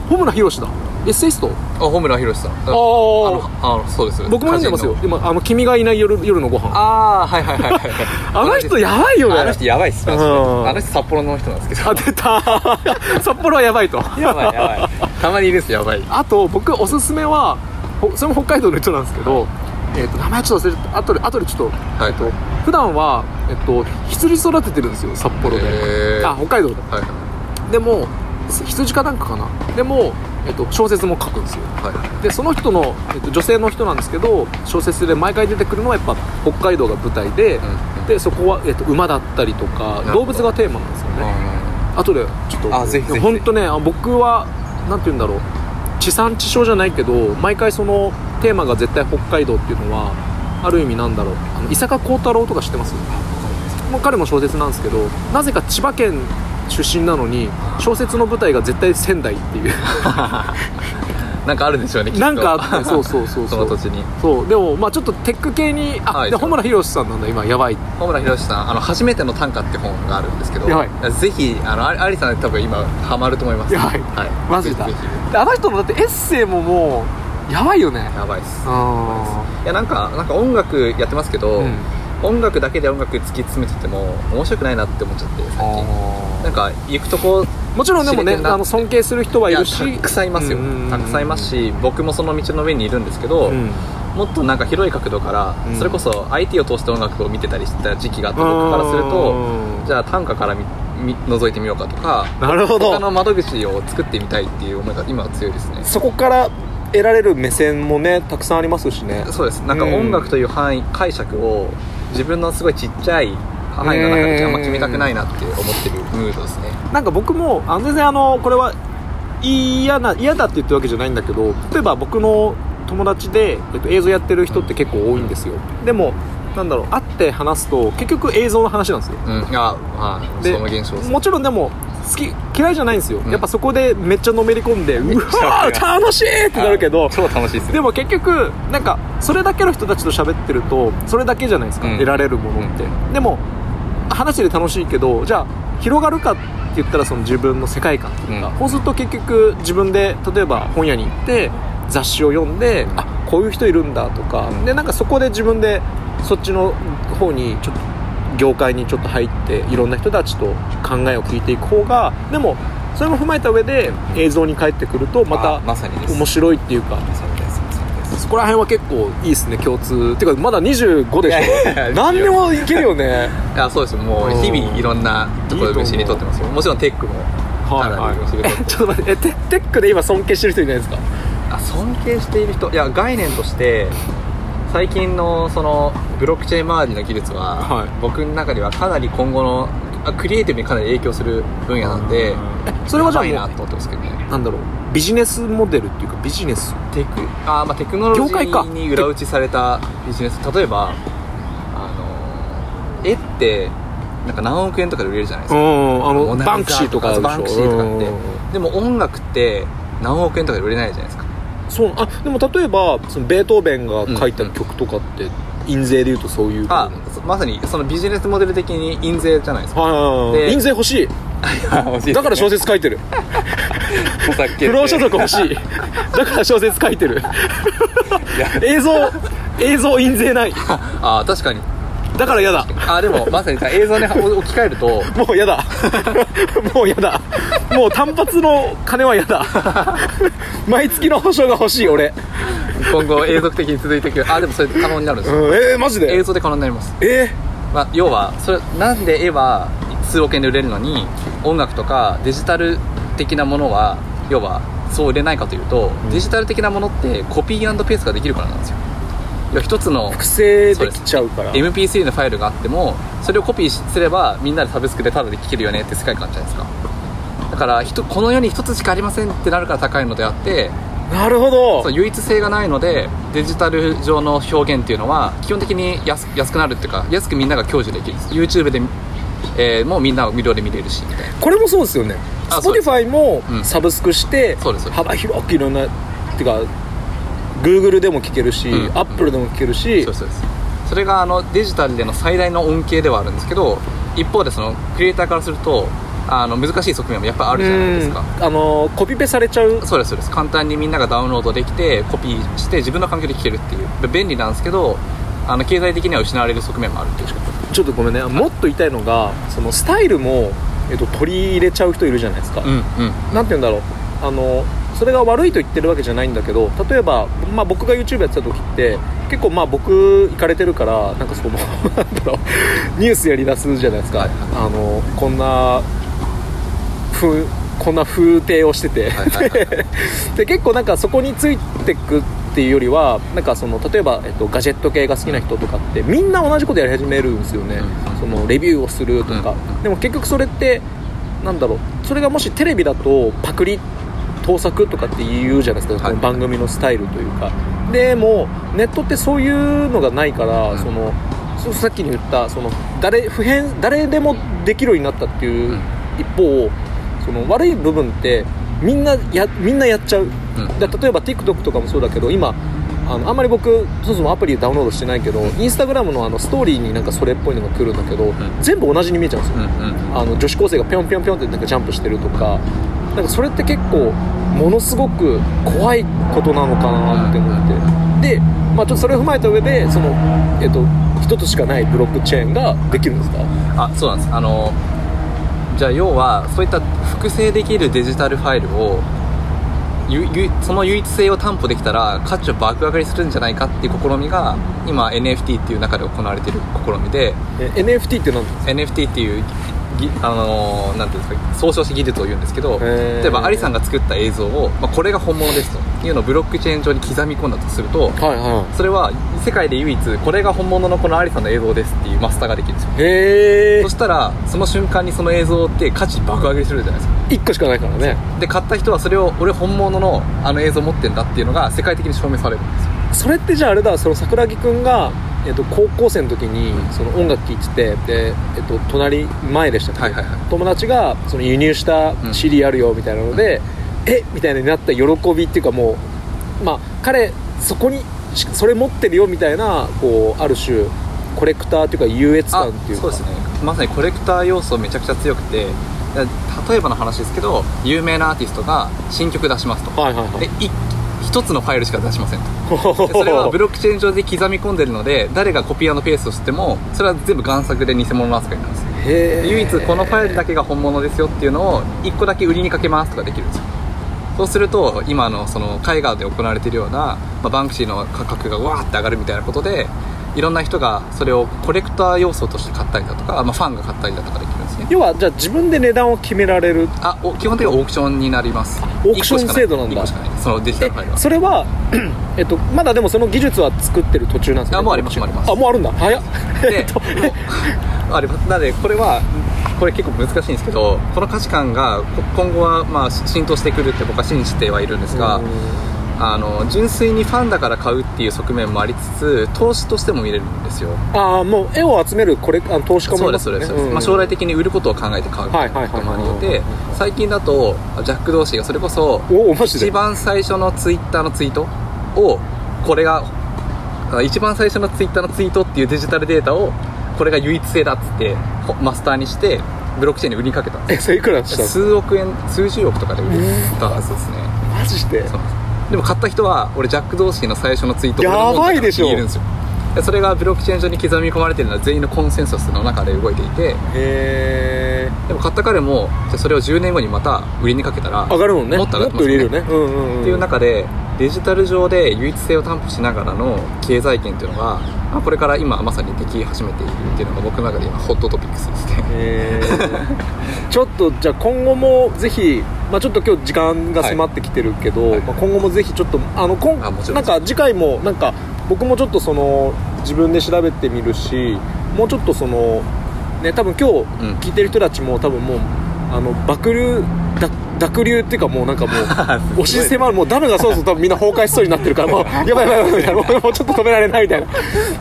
穂村弘だ。エッセイスト？あ穂村弘さん。ああのあそうです。僕も読んでますよ。今あの君がいない夜夜のご飯。あああはいはいはいはいはい。*laughs* の人やばいよね。あの人やばいっす。あの人札幌の人なんですけど。あ出た。*laughs* 札幌はやばいと。やばいやばい。たまにいるんですやばい。あと僕おすすめはほそれも北海道の人なんですけど、えっと名前ちょっと忘れて後で後でちょっと、はい。えっと普段はえっと羊育ててるんですよ札幌で。あ北海道ではいはい。でも羊かなんかかな。でも、えっと、小説も書くんですよ。はい。でその人の、えっと、女性の人なんですけど小説で毎回出てくるのはやっぱ北海道が舞台で、うんでそこは、えっと、馬だったりとか動物がテーマなんですよね。後でちょっとあぜひぜひ。本当ねあ僕はなんて言うんだろう。地産地消じゃないけど毎回そのテーマが絶対北海道っていうのはある意味なんだろう。伊坂幸太郎とか知ってます？もう彼も小説なんですけどなぜか千葉県出身なのに小説の舞台が絶対仙台っていう。*laughs* なんかあるんでしょうねきっと。なんかあってそうそうそう *laughs* その土地に。そう。でもまあちょっとテック系にあ、はいで穂村弘さんなんだ今やばい。小村博さんあの初めての短歌って本があるんですけど、ぜひあのあありさん多分今ハマると思います。やばい。はい、マジだ。あの人のだってエッセイももうやばいよね。ひやばいっす。あいやなんかなんか音楽やってますけど、うん音楽だけで音楽突き詰めてても面白くないなって思っちゃって最近。あなんか行くとこもちろんでもねあの尊敬する人はいるし。たくさんいますよ。うんうんうんたくさんいますし僕もその道の上にいるんですけど、うん。もっとなんか広い角度から、うん。それこそ IT を通して音楽を見てたりしてた時期があって僕からするとうんじゃあ短歌から見見覗いてみようかとかなるほど。他の窓口を作ってみたいっていう思いが今は強いですね。そこから得られる目線もねたくさんありますしね。そうです。なんか音楽という範囲解釈を自分のすごいちっちゃい範囲の中であんま決めたくないなって思ってるムードですね。なんか僕もあの全然あのこれは嫌な嫌だって言ってるわけじゃないんだけど例えば僕の友達で、えっと、映像やってる人って結構多いんですよ。でもなんだろう会って話すと結局映像の話なんですよ。うん。ああそでの現象もちろんでも好き嫌いじゃないんですよ、うん。やっぱそこでめっちゃのめり込んで、うわー楽しいってなるけど超楽しいですでも結局なんかそれだけの人たちと喋ってるとそれだけじゃないですか、うん。得られるものって、でも話してて楽しいけどじゃあ広がるかって言ったらその自分の世界観というか、うん。そうすると結局自分で例えば本屋に行って雑誌を読んであこういう人いるんだとか、うん。でなんかそこで自分でそっちの方にちょっと業界にちょっと入っていろんな人たちと考えを聞いていく方がでもそれも踏まえた上で映像に帰ってくるとまあたまさにです。面白いっていうか。そこら辺は結構いいですね共通。っていうかまだ25でしょ？何でもいけるよね。*laughs* いやそうですよ。もう日々いろんなところで虫にとってますよ。もちろんテックもかなり虫にとってえちょっと待ってえテテックで今尊敬してる人いないですか？あ尊敬している人いや概念として最近のそのブロックチェーン周りの技術は、はい。僕の中ではかなり今後のあクリエイティブにかなり影響する分野なんでえそれはじゃあいなもと思ってますけどね。うなんだろう。ビジネスモデルっていうかビジネス。テク。あ、まあ、テクノロジーに裏打ちされたビジネス。例えばあの絵ってなんか何億円とかで売れるじゃないですか。んあモナリザバンクシーとかバンクシーとかって。うん。でも音楽って何億円とかで売れないじゃないですかそうあでも例えばそのベートーベンが書いた曲とかって、印税でいうとそういうあまさにそのビジネスモデル的に印税じゃないですか。はいはいはいで印税欲しい。だから小説書いてる。不労所得欲しい。だから小説書いてる。映像映像印税ない。あ確かにだから嫌だ。あでもまさに映像に *laughs* 置き換えるともう嫌だ。*laughs* もう嫌だ。もう単発の金は嫌だ。*laughs* 毎月の保証が欲しい俺、今後永続的に続いていく。あでもそれ可能になるんですよ。うん、えー、マジで？映像で可能になります、えまあ、要はそれなんで絵は数億円で売れるのに音楽とかデジタル的なものは要はそう売れないかというと、デジタル的なものってコピーペースができるからなんですよ一つのー、複製できちゃうから。MP3 のファイルがあってもそれをコピーすればみんなでサブスクでタダで聴けるよねって世界観じゃないですか。だから人この世に一つしかありませんってなるから高いのであってなるほど。唯一性がないのでデジタル上の表現っていうのは基本的に安安くなるっていうか安くみんなが享受できる。んです YouTube で、えーもうみんな無料で見れるしみたいな。これもそうですよね。Spotify もうん。サブスクしてそう幅広くいろんなっていうか Google でも聴けるし、うん。Apple でも聴けるしそうそうですそれがあのデジタルでの最大の恩恵ではあるんですけど一方でそのクリエイターからするとあの難しい側面もやっぱあるじゃないですか。うん。あのコピペされちゃう？そうですそうです。簡単にみんながダウンロードできてコピーして自分の環境で聴けるっていう。便利なんですけどあの経済的には失われる側面もあるっていうちょっとごめんね。もっと言いたいのがそのスタイルも、えっと、取り入れちゃう人いるじゃないですか、うんうん。なんて言うんだろうあのそれが悪いと言ってるわけじゃないんだけど例えば、まあ、僕が YouTube やってた時って結構まあ僕行かれてるからなんかその *laughs* ニュースやりだすじゃないですか、はいあのこんな風こんな風景をしてて、*laughs* で結構なんかそこについてくっていうよりはなんかその例えば、えっと、ガジェット系が好きな人とかってみんな同じことやり始めるんですよね、そのレビューをするとか、うん。でも結局それってなんだろうそれがもしテレビだとパクリ盗作とかって言うじゃないですか、はい。番組のスタイルというか。でもネットってそういうのがないから、うんそのさっきに言ったその誰普遍誰でもできるようになったっていう一方その悪い部分ってみんなやみんなやっちゃう、ん。だ例えば TikTok とかもそうだけど今あのあんまり僕そもそもアプリダウンロードしてないけどインスタグラムのあのストーリーになんかそれっぽいのが来るんだけど、ん。全部同じに見えちゃうんですよ、うんうん。あの女子高生がぴょんぴょんぴょんってなんかジャンプしてるとかなんかそれって結構ものすごく怖いことなのかなって思って。で、まあ、ちょっとそれを踏まえた上でその、えっと一つしかないブロックチェーンができるんですか？あそうなんです。あのじゃあ要はそういった複製できるデジタルファイルをその唯一性を担保できたら価値を爆上がりするんじゃないかっていう試みが今 NFT っていう中で行われている試みで。え NFT って何ですか？NFT っていうぎあのーなんていうんですか総称して技術を言うんですけど例えばアリさんが作った映像を、まあ、これが本物ですというのをブロックチェーン上に刻み込んだとするとはいはそれは世界で唯一これが本物のこのアリさんの映像ですっていうマスターができるんですよ。いへえそしたらその瞬間にその映像って価値爆上げりするじゃないですか。1個しかないからね。で買った人はそれを俺本物のあの映像持ってんだっていうのが世界的に証明されるんですよ。それってじゃああれだその桜木くんが、えっと、高校生の時にその音楽聴いててで、えっと、隣前でしたっけ、はいはいはい。友達がその輸入したん。CD あるよみたいなので、え？みたいになった喜びっていうかもうまあ彼そこにしそれ持ってるよみたいなこうある種コレクターっていうか優越感っていうか。そうですね。まさにコレクター要素めちゃくちゃ強くてだ例えばの話ですけど有名なアーティストが新曲出しますと。はいはいはい。でい一つのファイルしか出しません。と *laughs* でそれはブロックチェーン上で刻み込んでるので誰がコピーペーストしてもそれは全部贋作で偽物扱いなんです。唯一このファイルだけが本物ですよっていうのを1個だけ売りにかけますとかできるんですよ。そうすると今のその絵画で行われているような、まあ、バンクシーの価格がわーって上がるみたいなことでいろんな人がそれをコレクター要素として買ったりだとか、まあ、ファンが買ったりだとかできるんですね。要はじゃあ自分で値段を決められる。あお基本的にはオークションになります。オークション制度なんだ。1個しかない。そのデジタえルファイルは。それは、*clears throat* えっと、まだでもその技術は作ってる途中なんですよ、ね、あもうありますあります。あもうあるんだ。早っ。*laughs* えでっともうあれなのでこれはこれ結構難しいんですけどこの価値観がこ今後はまあ浸透してくるって僕は信じてはいるんですがあの純粋にファンだから買うっていう側面もありつつ投資としても見れるんですよ。ああもう絵を集めるこれあの投資家もそいうますね。ですそうです、そうです。ん。まあ、将来的に売ることを考えて買うこともあるので最近だとジャック・ドーシーがそれこそ一番最初のツイッターのツイートをこれがあ一番最初のツイッターのツイートっていうデジタルデータをこれが唯一性だっつってほマスターにしてブロックチェーンに売りにかけたえそれいくらした？の数億円数十億とかで売れたはずですね。マジで？そう。ですでも買った人は俺ジャック・ドーシーの最初のツイートやばいでしょ。るんですよ。でそれがブロックチェーン上に刻み込まれてるのは全員のコンセンサスの中で動いていてへえでも買った彼もじゃあそれを10年後にまた売りにかけたら上がるもんね。もっと上がってますね。うんうんうんっていう中でデジタル上で唯一性を担保しながらの経済圏っていうのが、まあ、これから今まさにでき始めているっていうのが僕の中で今ホットトピックスですね。ちょっとじゃあ今後もぜひ、まあ、ちょっと今日時間が迫ってきてるけど、はい。まあ、今後もぜひちょっとあの今なんか次回もなんか僕もちょっとその自分で調べてみるしもうちょっとそのね多分今日うん。聞いてる人たちも多分もうあの爆流だ濁流っていうかもうなんかもう *laughs* 押し迫るもうダムがそろそろ多分みんな崩壊しそうになってるからもう *laughs* やばいやばいやばいみたいなもうちょっと止められないみたいな。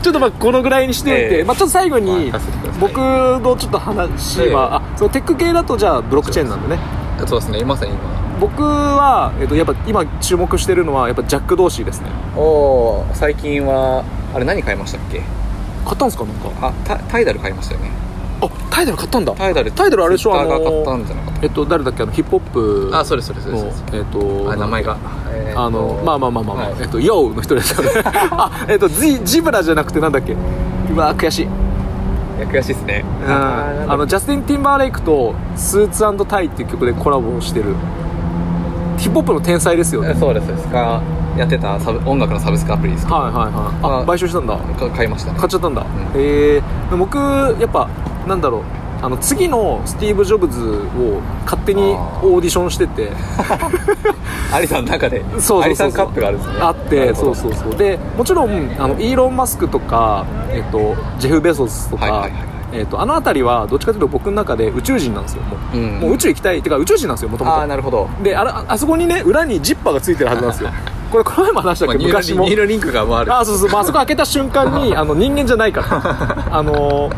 ちょっとまあこのぐらいにしておいて、ええまあ、ちょっと最後に僕のちょっと話は、ええ。あそのテック系だとじゃあブロックチェーンなんでねそうですねまさに今。僕は、えっと、やっぱ今注目してるのはやっぱジャック・ドーシーですね。おお最近はあれ何買いましたっけ？買ったんですかなんか？あタタイダル買いましたよね。あタイダル買ったんだ。タイダルタイダルあれでしょあツイッターが買ったのんじゃなかっえっと誰だっけあのヒップホップたあそうですそうですそうのですえっとあ名前が。あのまあまあまあまあ、まあはい。えっとヨウの人ですよね。*laughs* あえっとジジブラじゃなくてなんだっけ？うわ悔しいいや悔しいですね。うん。あのジャスティン・ティンバーレイクと「スーツタイ」っていう曲でコラボをしてる。ヒップホップの天才ですよね。そうです。ですがやってたサブ音楽のサブスクアプリですかはいはいはい。ああ買収したんだ。か買いましたね。買っちゃったんだ、ん。へえ僕やっぱなんだろうあの次のスティーブ・ジョブズを勝手にオーディションしてて。*laughs* アリさんの中でそうアリさんカップがあるんですね。あってそうそうそう。でもちろんあのイーロン・マスクとか、えっと、ジェフ・ベゾスとか、はいはいはいえっと、あの辺りはどっちかというと僕の中で宇宙人なんですよ。もう,、うん。もう宇宙行きたいっていうか宇宙人なんですよもともと。ああなるほど。であらあそこにね裏にジッパーがついてるはずなんですよ *laughs* これこの前も話したまあ、けど昔も。ニールリンクがもうある。あそうそう、まあ、あそこ開けた瞬間に *laughs* あの人間じゃないから。あの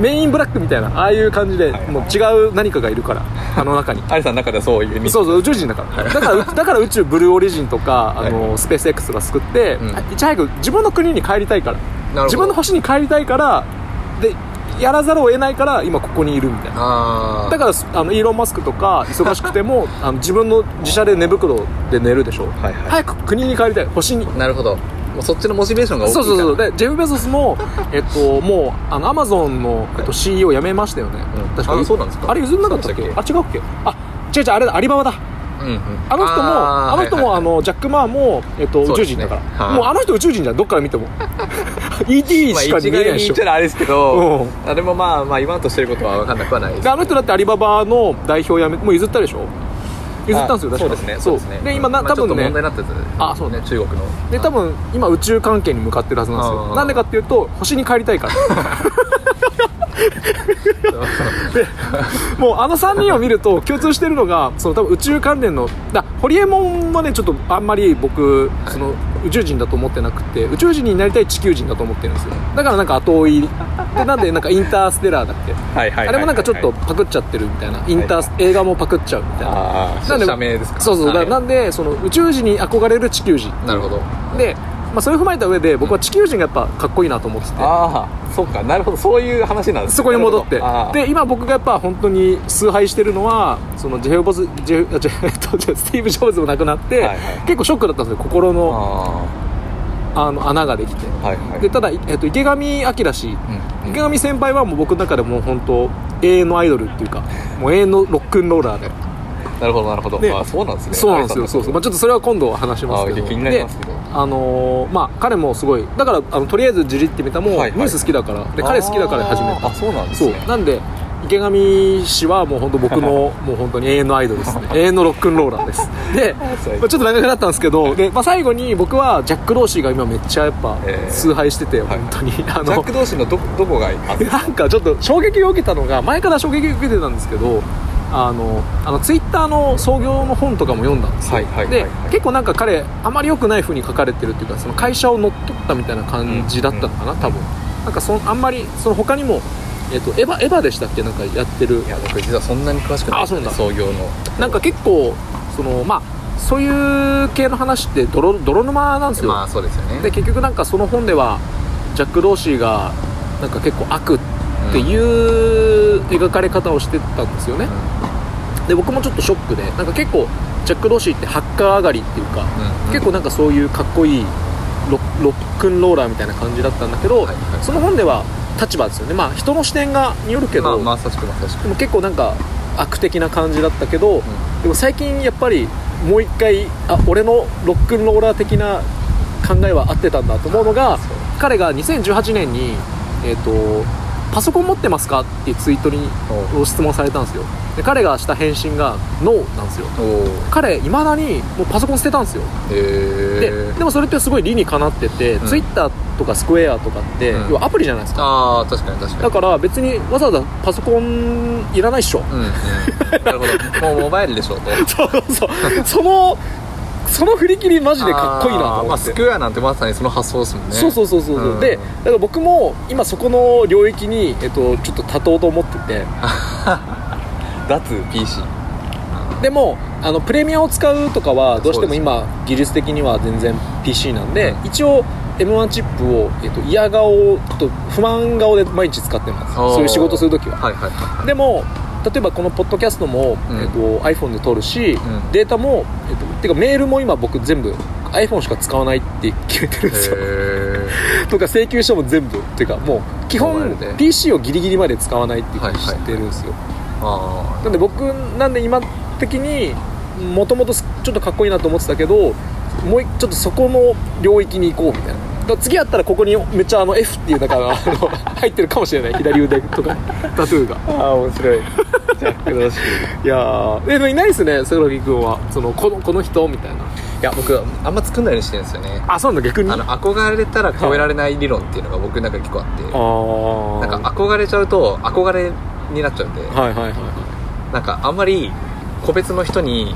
メインブラックみたいなああいう感じで、はい。もう違う何かがいるからあの中に。アリさんの中ではそういう意味。そうそう宇宙人だから、だからだから宇宙ブルーオリジンとかあの、はいスペース X とか作って、うん。いち早く自分の国に帰りたいから。自分の星に帰りたいからでやらざるを得ないから今ここにいるみたいな。だからあのイーロン・マスクとか忙しくても *laughs* あの自分の自社で寝袋で寝るでしょ、はいはい。早く国に帰りたい。星に。なるほど。もうそっちのモチベーションが大きいから。そうそうそう。でジェフ・ベゾスも、えっと、もうあのアマゾンの、えっと、CEO 辞めましたよね、うん。確か。あそうなんですか。あれ譲んなかったっけ？あ違うっけ？あ違う違うあれだアリババだうんうん。あの人もあーの人も、はいはい。あのジャック・マーも、えっと、宇宙人だから、はい。もうあの人宇宙人じゃん。どっから見ても。ET まあしか見えないでしょ。に言っあれですけど、うん。あでもまあまあ言わんとしてることは分かんなくはないです。であの人だってアリババの代表辞めもう譲ったでしょ。譲ったんですよ確か。あそうですねそうですね。で今なまあ多分ね。問題になってたあそうね。中国の。で多分今宇宙関係に向かってるはずなんですあよー。なんでかっていうと星に帰りたいから *laughs* もうあの3人を見ると共通してるのがその多分宇宙関連のだホリエモンはねちょっとあんまり僕その宇宙人だと思ってなくて宇宙人になりたい地球人だと思ってるんですよ。だからなんか後追いでなんでなんかインターステラーだっけ？あれもなんかちょっとパクっちゃってるみたいな。インタース映画もパクっちゃうみたいななんで社名ですか？そうそうなんでその宇宙人に憧れる地球人。なるほど。で、まあ、それを踏まえた上で僕は地球人がやっぱかっこいいなと思ってて。ああそうか。なるほど。そういう話なんですそこに戻って。で今僕がやっぱ本当に崇拝してるのはそのジェフボズジェフあジェスティーブ・ジョブズも亡くなって、はいはい結構ショックだったんですよ心のああの穴ができて、あはいはい。でただ、えっと、池上彰。氏、うん。池上先輩はもう僕の中でもう本当永遠のアイドルっていうかもう永遠のロックンローラーでなるほどなるほど。であそうなんですね。そうなんですよそうそう、まあ、ちょっとそれは今度話しますけど。あ気になりますけど。であのーまあ彼もすごいだからあのとりあえず「ジリってみたも、はいはい。ニュース好きだからで彼好きだから始めた。あそうなんですそう。ねなんで池上氏はもう本当僕のもう本当に永遠のアイドルですね。*laughs* 永遠のロックンローラーです。で、まあ、ちょっと長くなったんですけどで、まあ、最後に僕はジャック・ローシーが今めっちゃやっぱえー。崇拝してて、はい。本当に。あジャック同士のどどこがあってなんかちょっと衝撃を受けたのが前から衝撃を受けてたんですけどあのあのツイッターの創業の本とかも読んだんですよ、で結構なんか彼あまり良くない風に書かれてるっていうかその会社を乗っ取ったみたいな感じだったのかな、多分。なんかそのあんまりその他にも、えっとエヴァエヴァでしたっけ？なんかやってる。いや僕実はそんなに詳しくないあそうなんだ。創業の。なんか結構そのまあそういう系の話って泥泥沼なんですよ、まあそうですよね。で結局なんかその本ではジャック・ローシーがなんか結構悪っていう描かれ方をしてたんですよね、で僕もちょっとショックでなんか結構ジャック・ローシーってハッカー上がりっていうか、うん結構なんかそういうかっこいいロロックンローラーみたいな感じだったんだけど、はいはいその本では立場ですよね。まあ人の視点がによるけど、まあまさしくまさしくでも結構なんか悪的な感じだったけど、でも最近やっぱりもう一回あ俺のロックンローラー的な考えは合ってたんだと思うのが彼が2018年に、えーと「パソコン持ってますか?」っていうツイートにおを質問されたんですよ。で彼がした返信が「ノー」なんですよ。お彼いまだにもうパソコン捨てたんですよ。ででもそれってすごい理にかなってて、うん。ツイッターとかスクエアとかって、うん。要はアプリじゃないですか。ああ確かに確かに。だから別にわざわざパソコンいらないっしょ、うんうん。なるほど。もうモバイルでしょうと。*laughs* そうそう。そのその振り切りマジでかっこいいなと思って、スクエアなんてまさにその発想ですもんね。そうそうそうそう、う。ん。でだから僕も今そこの領域に、えっと、ちょっと立とうと思ってて。*laughs* 脱 PC でもあのプレミアを使うとかはどうしても今技術的には全然 PC なんで、うん。一応 M1 チップを、えっと、嫌顔と不満顔で毎日使ってます。そういう仕事するときははいはいはい。でも例えばこのポッドキャストも、うん。えっと、iPhone で撮るし、ん。データも、えっと、てかメールも今僕全部 iPhone しか使わないって決めてるんですよ。へ *laughs* とか請求書も全部。っていうかもう基本 PC をギリギリまで使わないっていうふうにしてるんですよ、ーあなんで僕なんで今的にもともとちょっとかっこいいなと思ってたけどもう一ちょっとそこの領域に行こうみたいな。だ次やったらここにめっちゃあの F っていうなんかあの *laughs* 入ってるかもしれない。左腕とかタトゥーが。ーあー面白いジャック・ロー。シーいやー。でもいないですねセロギ君は。そのこのこの人みたいな。いや僕あんま作んないようにしてるんですよね。あそうなんだ逆に？あの憧れたら超えられない理論っていうのが僕の中で結構あって。あなんか憧れちゃうと憧れになっちゃうんで。はいはいはいはい。なんかあんまり個別の人に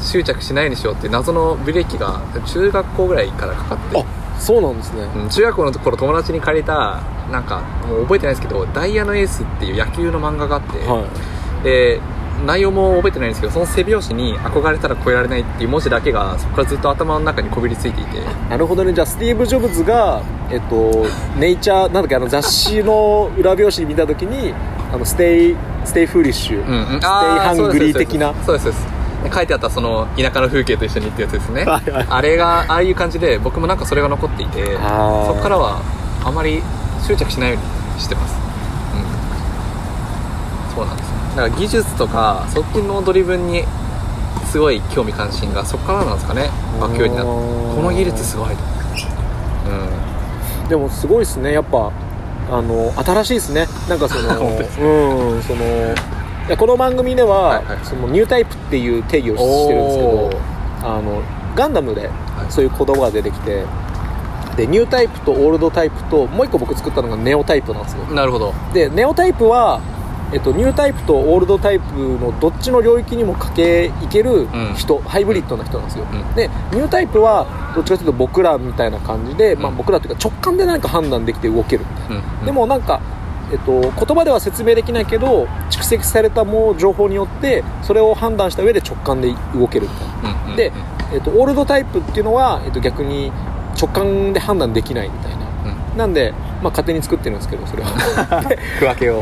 執着しないようにしようっていう謎のブレーキが中学校ぐらいからかかって。あそうなんですね。うん中学校の頃友達に借りたなんかもう覚えてないですけど「ダイヤのエース」っていう野球の漫画があって、はいで内容も覚えてないんですけどその背表紙に憧れたら超えられないっていう文字だけがそこからずっと頭の中にこびりついていて。なるほどね。じゃあスティーブ・ジョブズが、えっと、ネイチャーなんだっけあの雑誌の裏表紙見た時にあの stay stay foolish、うんうん。 stay hungry 的な。そうですそうです。で書いてあったその田舎の風景と一緒にってやつですね。あれがああいう感じで僕もなんかそれが残っていてそこからはあまり執着しないようにしてます。うん。そうなんですだから技術とかそっちのドリブンにすごい興味関心がそこからなんですかね。になこの技術すごいうん。でもすごいですねやっぱ。あの新しいですね。なんかその *laughs* うんそのこの番組では、はいはい。そのニュータイプっていう定義をしてるんですけどあのガンダムでそういう言葉が出てきてでニュータイプとオールドタイプともう一個僕作ったのがネオタイプなんですよ。なるほど。でネオタイプは、えっと、ニュータイプとオールドタイプのどっちの領域にも駆けいける人、ハイブリッドな人なんですよ、うん。でニュータイプはどっちかというと僕らみたいな感じで、まあ、うん僕らというか直感で何か判断できて動ける。みたいな、うん。でもなんか、えっと、言葉では説明できないけど蓄積されたもう情報によってそれを判断した上で直感で動けるみたいな。うん。うん。で、えっと、オールドタイプっていうのは、えっと、逆に直感で判断できないみたいな。うんなんで、まあ、勝手に作ってるんですけどそれは。*laughs* 区分けを。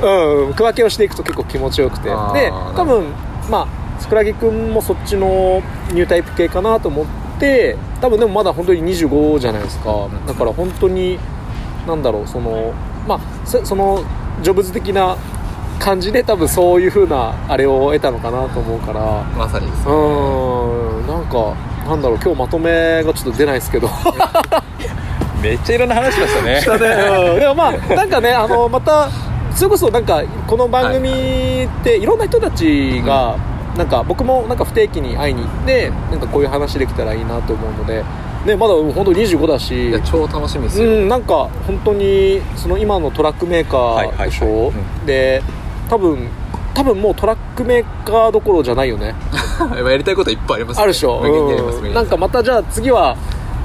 うん、区分けをしていくと結構気持ちよくて。で多分まあ桜木くんもそっちのニュータイプ系かなと思って多分でもまだ本当に25じゃないですか。んだから本当になんだろうそのまあそそのジョブズ的な感じで多分そういう風なあれを得たのかなと思うから。まさにですうーんなんかなんだろう今日まとめがちょっと出ないですけど *laughs* めっちゃいろんな話しましたね。したね、うん。でもまあなんかねあのまたそれこそなんかこの番組ってい。ろんな人たちが、なんか僕もなんか不定期に会いに行ってなんかこういう話できたらいいなと思うので、ね、まだ本当25だし超楽しみですうよ、ん、なんか本当にその今のトラックメーカーでしょ、はいはい。はいうん。で多分多分もうトラックメーカーどころじゃないよね。*laughs* やりたいこといっぱいありますね。あるでしょ、うん。なんかまたじゃあ次は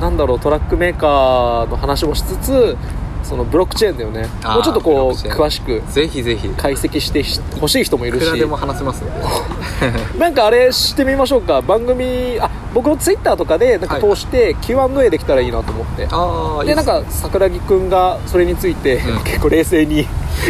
なんだろうトラックメーカーの話もしつつそのブロックチェーンだよね。もうちょっとこう詳しく。ぜひぜひ。い解析してほしい人もいるし。くらでも話せますんで *laughs* なんかあれしてみましょうか。番組あ僕のツイッターとかでなんか通して Q&A できたらいいなと思って、ああでなんか桜木くんがそれについて、うん。*laughs* 結構冷静に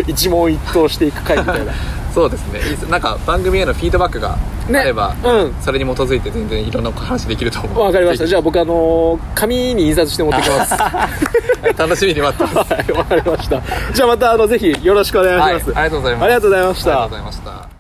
一問一答していく回みたいな *laughs* そうですね。なんか番組へのフィードバックがあれば、うん。それに基づいて全然いろんな話できると思う。わかりました。じゃゃあ僕あのー紙に印刷して持ってきます。は *laughs* 楽しみに待ってます。いわかりました。じゃあまたあのぜひよろしくお願いします、はい、ありがとうございます。ありがとうございました。ありがとうございました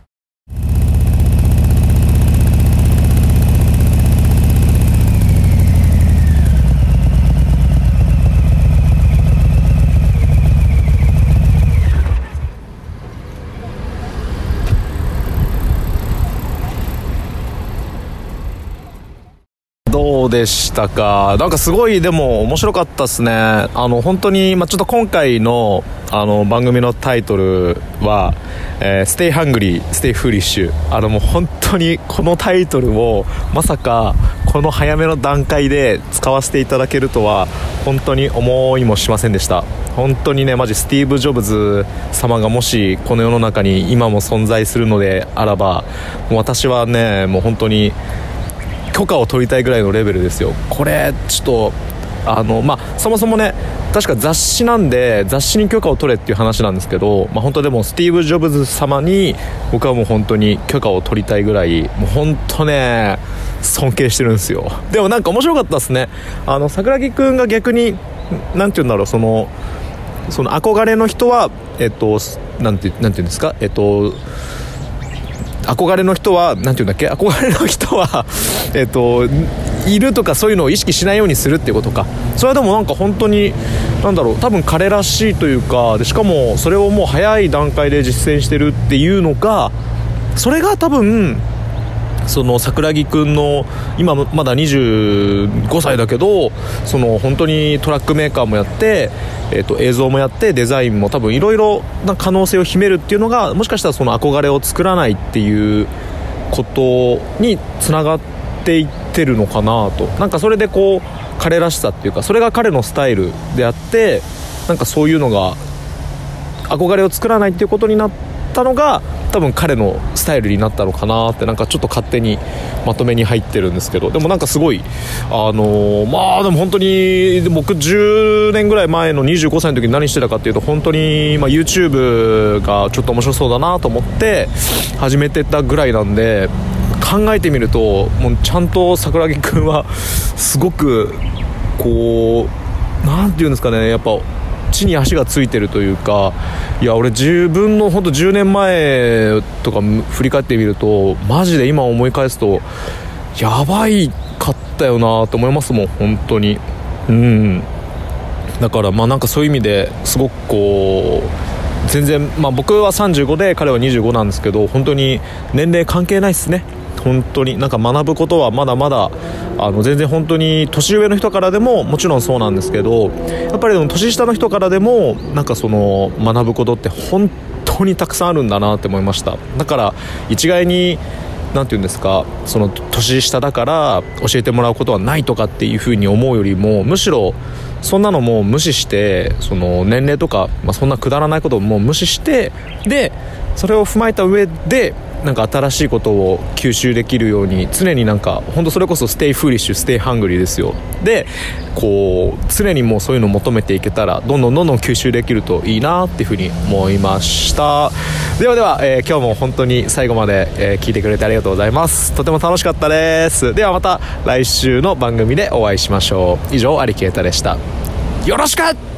どうでしたか？なんかすごいでも面白かったですね。あの本当に、まあ、ちょっと今回のあの番組のタイトルは「えー、 Stay hungry stay foolish」あのもう本当にこのタイトルをまさかこの早めの段階で使わせていただけるとは本当に思いもしませんでした。本当にねマジスティーブ・ジョブズ様がもしこの世の中に今も存在するのであらばもう私はねもう本当に許可を取りたいぐらいのレベルですよ。これちょっとあのまあそもそもね確か雑誌なんで雑誌に許可を取れっていう話なんですけど、まあ、本当でもスティーブ・ジョブズ様に僕はもう本当に許可を取りたいぐらいもう本当ね尊敬してるんですよ。でもなんか面白かったですね。あの桜木くんが逆になんて言うんだろうそのその憧れの人はえっとなんてて言うんですか？えっと憧れの人は何て言うんだっけ？憧れの人は *laughs* えっといるとかそういうのを意識しないようにするっていうことか。それはでもなんか本当になんだろう。多分彼らしいというかでしかもそれをもう早い段階で実践してるっていうのかそれが多分その桜木くんの今まだ25歳だけどその本当にトラックメーカーもやって、えー、と映像もやってデザインも多分いろいろな可能性を秘めるっていうのがもしかしたらその憧れを作らないっていうことにつながっていってるのかなと。なんかそれでこう彼らしさっていうかそれが彼のスタイルであってなんかそういうのが憧れを作らないっていうことになってたのが多分彼のスタイルになったのかなってなんかちょっと勝手にまとめに入ってるんですけど。でもなんかすごいあのー、まあでも本当に僕10年ぐらい前の25歳の時に何してたかっていうと本当に、まあ、YouTube がちょっと面白そうだなと思って始めてたぐらいなんで考えてみるともうちゃんと桜木君はすごくこう何て言うんですかねやっぱ地に足がついてるというかいや俺自分の本当10年前とか振り返ってみるとマジで今思い返すとやばいかったよなと思いますもん本当に。うん。だからまあなんかそういう意味ですごくこう全然まあ僕は35で彼は25なんですけど本当に年齢関係ないっすね。本当になんか学ぶことはまだまだあの全然本当に年上の人からでももちろんそうなんですけどやっぱりでも年下の人からでもなんかその学ぶことって本当にたくさんあるんだなって思いました。だから一概に何て言うんですかその年下だから教えてもらうことはないとかっていうふうに思うよりもむしろそんなのも無視してその年齢とか、まあ、そんなくだらないことも無視してでそれを踏まえた上でなんか新しいことを吸収できるように常になんか本当それこそ stay foolish stay hungry ですよ。でこう常にもうそういうのを求めていけたらどんどんどんどん吸収できるといいなっていうふうに思いました。ではでは、えー、今日も本当に最後まで、えー、聞いてくれてありがとうございます。とても楽しかったです。ではまた来週の番組でお会いしましょう。以上アリケータでした。よろしく